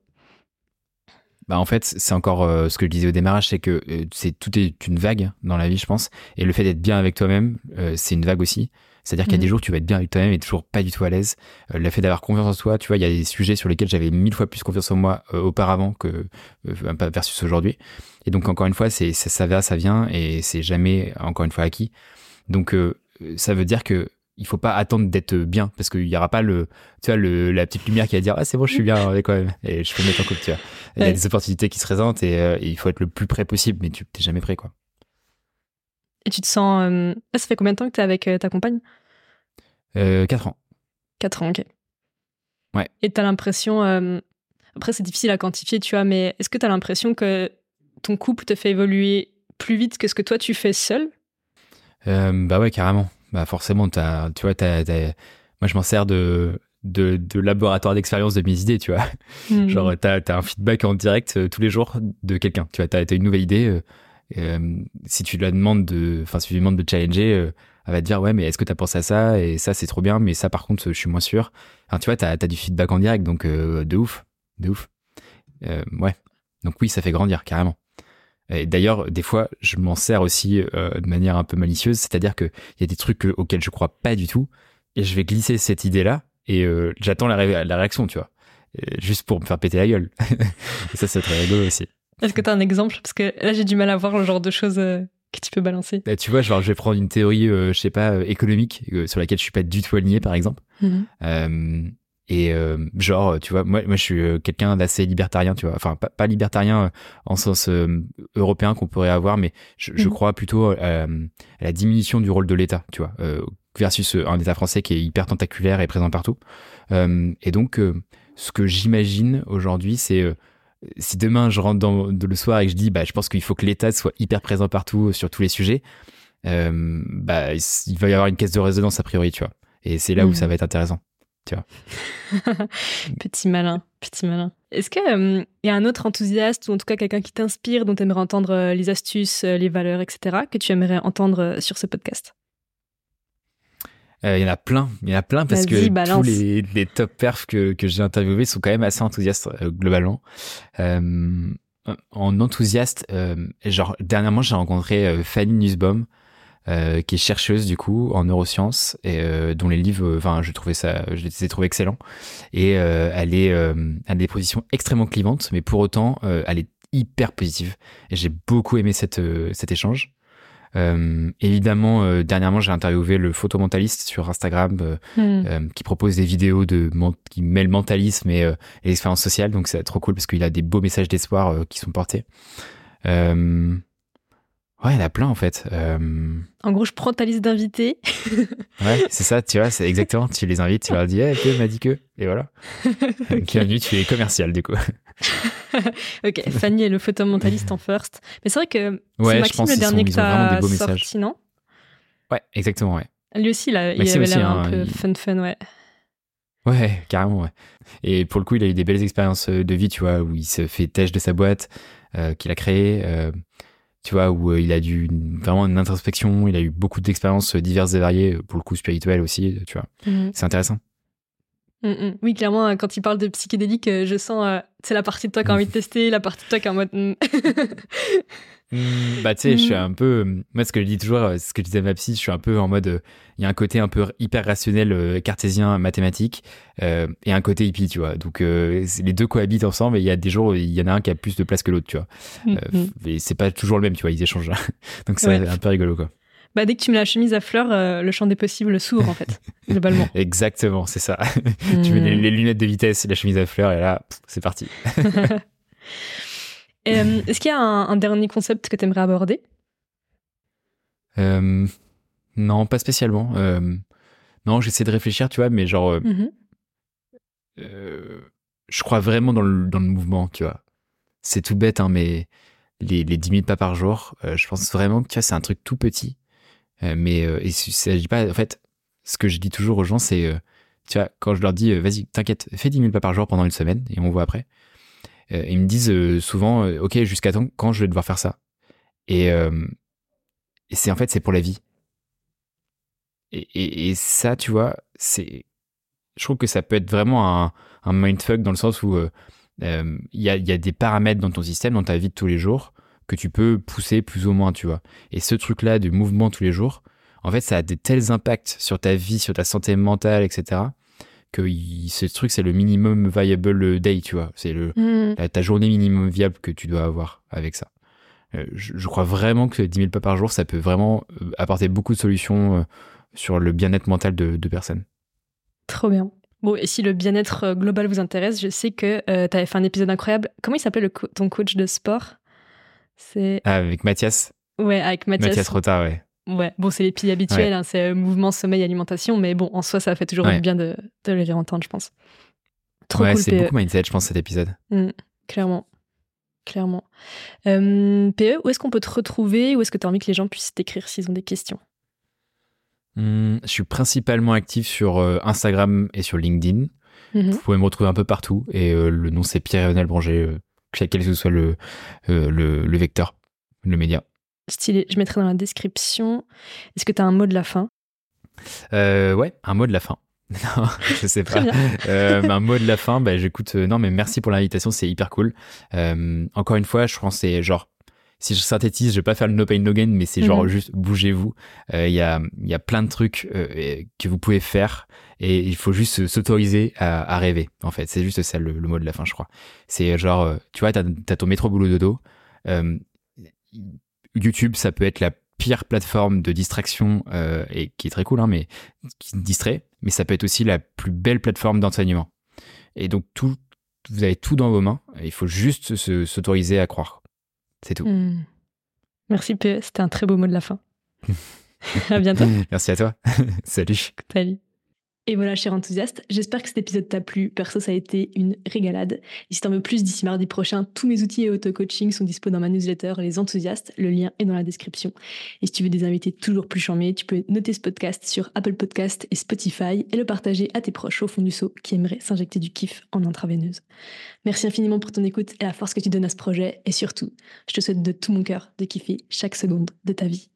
Bah en fait, c'est encore ce que je disais au démarrage, c'est que c'est tout est une vague dans la vie, je pense. Et le fait d'être bien avec toi-même, c'est une vague aussi. C'est-à-dire qu'il y a des mhm. jours où tu vas être bien avec toi-même et toujours pas du tout à l'aise. Euh, le fait d'avoir confiance en soi, tu vois, il y a des sujets sur lesquels j'avais mille fois plus confiance en moi euh, auparavant que euh, versus aujourd'hui. Et donc encore une fois, c'est ça va, ça vient et c'est jamais encore une fois acquis. Donc ça veut dire que il faut pas attendre d'être bien parce qu'il y aura pas le tu vois le, la petite lumière qui va dire ah c'est bon je suis bien avec quand même et je peux me mettre en couple tu vois il y a des opportunités qui se présentent et, il faut être le plus prêt possible mais tu t'es jamais prêt quoi et tu te sens. Euh, ça fait combien de temps que tu es avec euh, ta compagne? Euh, 4 ans. 4 ans, ok. Ouais. Et tu as l'impression. Euh, après, c'est difficile à quantifier, tu vois, mais est-ce que tu as l'impression que ton couple te fait évoluer plus vite que ce que toi tu fais seul? Bah ouais, carrément. Bah forcément, as, tu vois, as, moi je m'en sers de, de, de laboratoire d'expérience de mes idées, tu vois. Hmm. Genre, tu as, un feedback en direct tous les jours de quelqu'un. Tu vois, tu as, une nouvelle idée. Euh, si tu la demandes de, enfin, si tu lui demandes de challenger, euh, elle va te dire ouais, mais est-ce que tu as pensé à ça? Et ça c'est trop bien, mais ça par contre je suis moins sûr. Tu vois, t'as as du feedback en direct, donc euh, de ouf, de ouf. ouais. Donc oui, ça fait grandir carrément. Et d'ailleurs, des fois, je m'en sers aussi de manière un peu malicieuse, c'est-à-dire qu'il y a des trucs auxquels je crois pas du tout, et je vais glisser cette idée-là, et j'attends la, la, réaction, tu vois, juste pour me faire péter la gueule. et ça, c'est très rigolo aussi. Est-ce que tu as un exemple? Parce que là, j'ai du mal à voir le genre de choses euh, que tu peux balancer. Bah, tu vois, genre, je vais prendre une théorie, euh, je sais pas, euh, économique, sur laquelle je suis pas du tout aligné, par exemple. Mhm. et genre, tu vois, moi, moi je suis quelqu'un d'assez libertarien, tu vois. Enfin, pas, libertarien en sens européen qu'on pourrait avoir, mais je, je mm. crois plutôt à la diminution du rôle de l'État, tu vois, versus un État français qui est hyper tentaculaire et présent partout. et donc, ce que j'imagine aujourd'hui, c'est si demain je rentre dans, le soir et que je dis, bah, je pense qu'il faut que l'État soit hyper présent partout sur tous les sujets, euh, bah, il va y avoir une caisse de résonance a priori, tu vois. Et c'est là où ça mm. va être intéressant, tu vois. petit malin, petit malin. Est-ce qu'il euh, y a un autre enthousiaste ou en tout cas quelqu'un qui t'inspire, dont tu aimerais entendre euh, les astuces, les valeurs, etc., que tu aimerais entendre sur ce podcast? Il y en a plein, il y en a plein parce que tous les, les, top perfs que, que j'ai interviewés sont quand même assez enthousiastes globalement. en enthousiaste, genre dernièrement j'ai rencontré Fanny Nussbaum, euh, qui est chercheuse du coup en neurosciences et euh, dont les livres, enfin, je trouvais ça, je les ai trouvés excellents. Et euh, elle est à des positions extrêmement clivantes, mais pour autant, elle est hyper positive. Et j'ai beaucoup aimé cette, cet échange. Évidemment, dernièrement, j'ai interviewé le photomentaliste sur Instagram hmm. qui propose des vidéos de qui mêlent mentalisme et, et l'expérience sociale. Donc c'est trop cool parce qu'il a des beaux messages d'espoir qui sont portés. Ouais, il y en a plein en fait. Euh, en gros, je prends ta liste d'invités. ouais, c'est ça, tu vois, c'est exactement. Tu les invites, tu leur dis, hey, tu m'a dit que. Et voilà. okay. Bienvenue, tu es commercial du coup. ok, Fanny est le photomentaliste en first. Mais c'est vrai que c'est Maxime le dernier que tu as sorti, non? Ouais, exactement, ouais. Lui aussi, là, il avait l'air un peu fun fun, ouais. Ouais, carrément, ouais. Et pour le coup, il a eu des belles expériences de vie, tu vois, où il se fait têche de sa boîte euh, qu'il a créée. Euh, tu vois, où euh, il a dû vraiment une introspection, il a eu beaucoup d'expériences diverses et variées, pour le coup spirituelles aussi, tu vois. Mhm. C'est intéressant. Mm, mm. Oui, clairement, quand il parle de psychédélique, euh, je sens, euh, c'est la partie de toi qui a envie de tester, la partie de toi qui est en mode. Mm. bah, tu sais, je suis un peu. Moi, ce que je dis toujours, ce que je disais à ma psy, je suis un peu en mode. Il y a un côté un peu hyper rationnel, cartésien, mathématique, et un côté hippie, tu vois. Donc, les deux cohabitent ensemble, et il y a des jours il y en a un qui a plus de place que l'autre, tu vois. et c'est pas toujours le même, tu vois, ils échangent. Donc, c'est un peu rigolo, quoi. Bah, dès que tu mets la chemise à fleurs, euh, le champ des possibles s'ouvre, en fait, globalement. Exactement, c'est ça. tu mets les, lunettes de vitesse, la chemise à fleurs, et là, c'est parti. Euh, est-ce qu'il y a un, dernier concept que tu aimerais aborder? Euh, Non, pas spécialement. non, j'essaie de réfléchir, tu vois, mais genre. Mm-hmm. je crois vraiment dans le, dans le mouvement, tu vois. C'est tout bête, hein, mais les, les 10 000 pas par jour, je pense vraiment que c'est un truc tout petit mais euh, il s'agit pas, en fait, ce que je dis toujours aux gens, c'est, euh, tu vois, quand je leur dis, vas-y, t'inquiète, fais 10 000 pas par jour pendant une semaine et on voit après. ils me disent souvent, ok, jusqu'à quand je vais devoir faire ça Et, c'est en fait, c'est pour la vie. Et, ça, tu vois, c'est, je trouve que ça peut être vraiment un, un mindfuck dans le sens où il y, a, y, a, des paramètres dans ton système, dans ta vie de tous les jours, que tu peux pousser plus ou moins, tu vois. Et ce truc-là du mouvement tous les jours, en fait, ça a des tels impacts sur ta vie, sur ta santé mentale, etc. Que ce truc, c'est le minimum viable day, tu vois. C'est le mm. ta journée minimum viable que tu dois avoir avec ça. Euh, je, crois vraiment que 10 000 pas par jour, ça peut vraiment euh, apporter beaucoup de solutions euh, sur le bien-être mental de, personnes. Trop bien. Bon, et si le bien-être global vous intéresse, je sais que tu avais fait un épisode incroyable. Comment il s'appelait ton coach de sport? C'est... Avec Mathias Ouais, avec Mathias. Mathias Rota, ouais. Ouais, bon, c'est les piliers habituels, hein, c'est euh, mouvement, sommeil, alimentation, mais bon, en soi, ça fait toujours bien de, de les réentendre, je pense. Trop ouais, c'est beaucoup mindset, je pense, cet épisode. Mmh, clairement. Clairement. Euh, PE, où est-ce qu'on peut te retrouver? Où est-ce que tu as envie que les gens puissent t'écrire s'ils ont des questions? Mmh, Je suis principalement actif sur euh, Instagram et sur LinkedIn. Mmh Vous pouvez me retrouver un peu partout. Et le nom, c'est Pierre-Emmanuel Branger quel que soit le, euh, le, le, vecteur, le média. Stylé, je mettrai dans la description. Est-ce que tu as un mot de la fin? Euh, Ouais, un mot de la fin. Non, je sais pas. Euh, un mot de la fin, bah, j'écoute. Non, mais merci pour l'invitation, c'est hyper cool. Encore une fois, je pense c'est genre si je synthétise, je vais pas faire le no pain no gain, mais c'est genre mhm. juste bougez-vous. Il y, a, y a plein de trucs que vous pouvez faire et il faut juste s'autoriser à, rêver, en fait. C'est juste ça le, mot de la fin, je crois. C'est genre, euh, tu vois, t'as as ton métro boulot dodo. Euh, YouTube, ça peut être la pire plateforme de distraction euh, et qui est très cool, hein, mais qui distrait. Mais ça peut être aussi la plus belle plateforme d'enseignement. Et donc, tout, vous avez tout dans vos mains. Il faut juste s'autoriser à croire. C'est tout. Hmm. Merci PE, c'était un très beau mot de la fin. à bientôt. Merci à toi. Salut. Salut. Et voilà, cher enthousiaste, j'espère que cet épisode t'a plu. Perso, ça a été une régalade. Et si t'en veux plus d'ici mardi prochain, tous mes outils et auto-coaching sont dispo dans ma newsletter Les Enthousiastes. Le lien est dans la description. Et si tu veux des invités toujours plus charmés, tu peux noter ce podcast sur Apple Podcast et Spotify et le partager à tes proches au fond du seau qui aimeraient s'injecter du kiff en intraveineuse. Merci infiniment pour ton écoute et la force que tu donnes à ce projet. Et surtout, je te souhaite de tout mon cœur de kiffer chaque seconde de ta vie.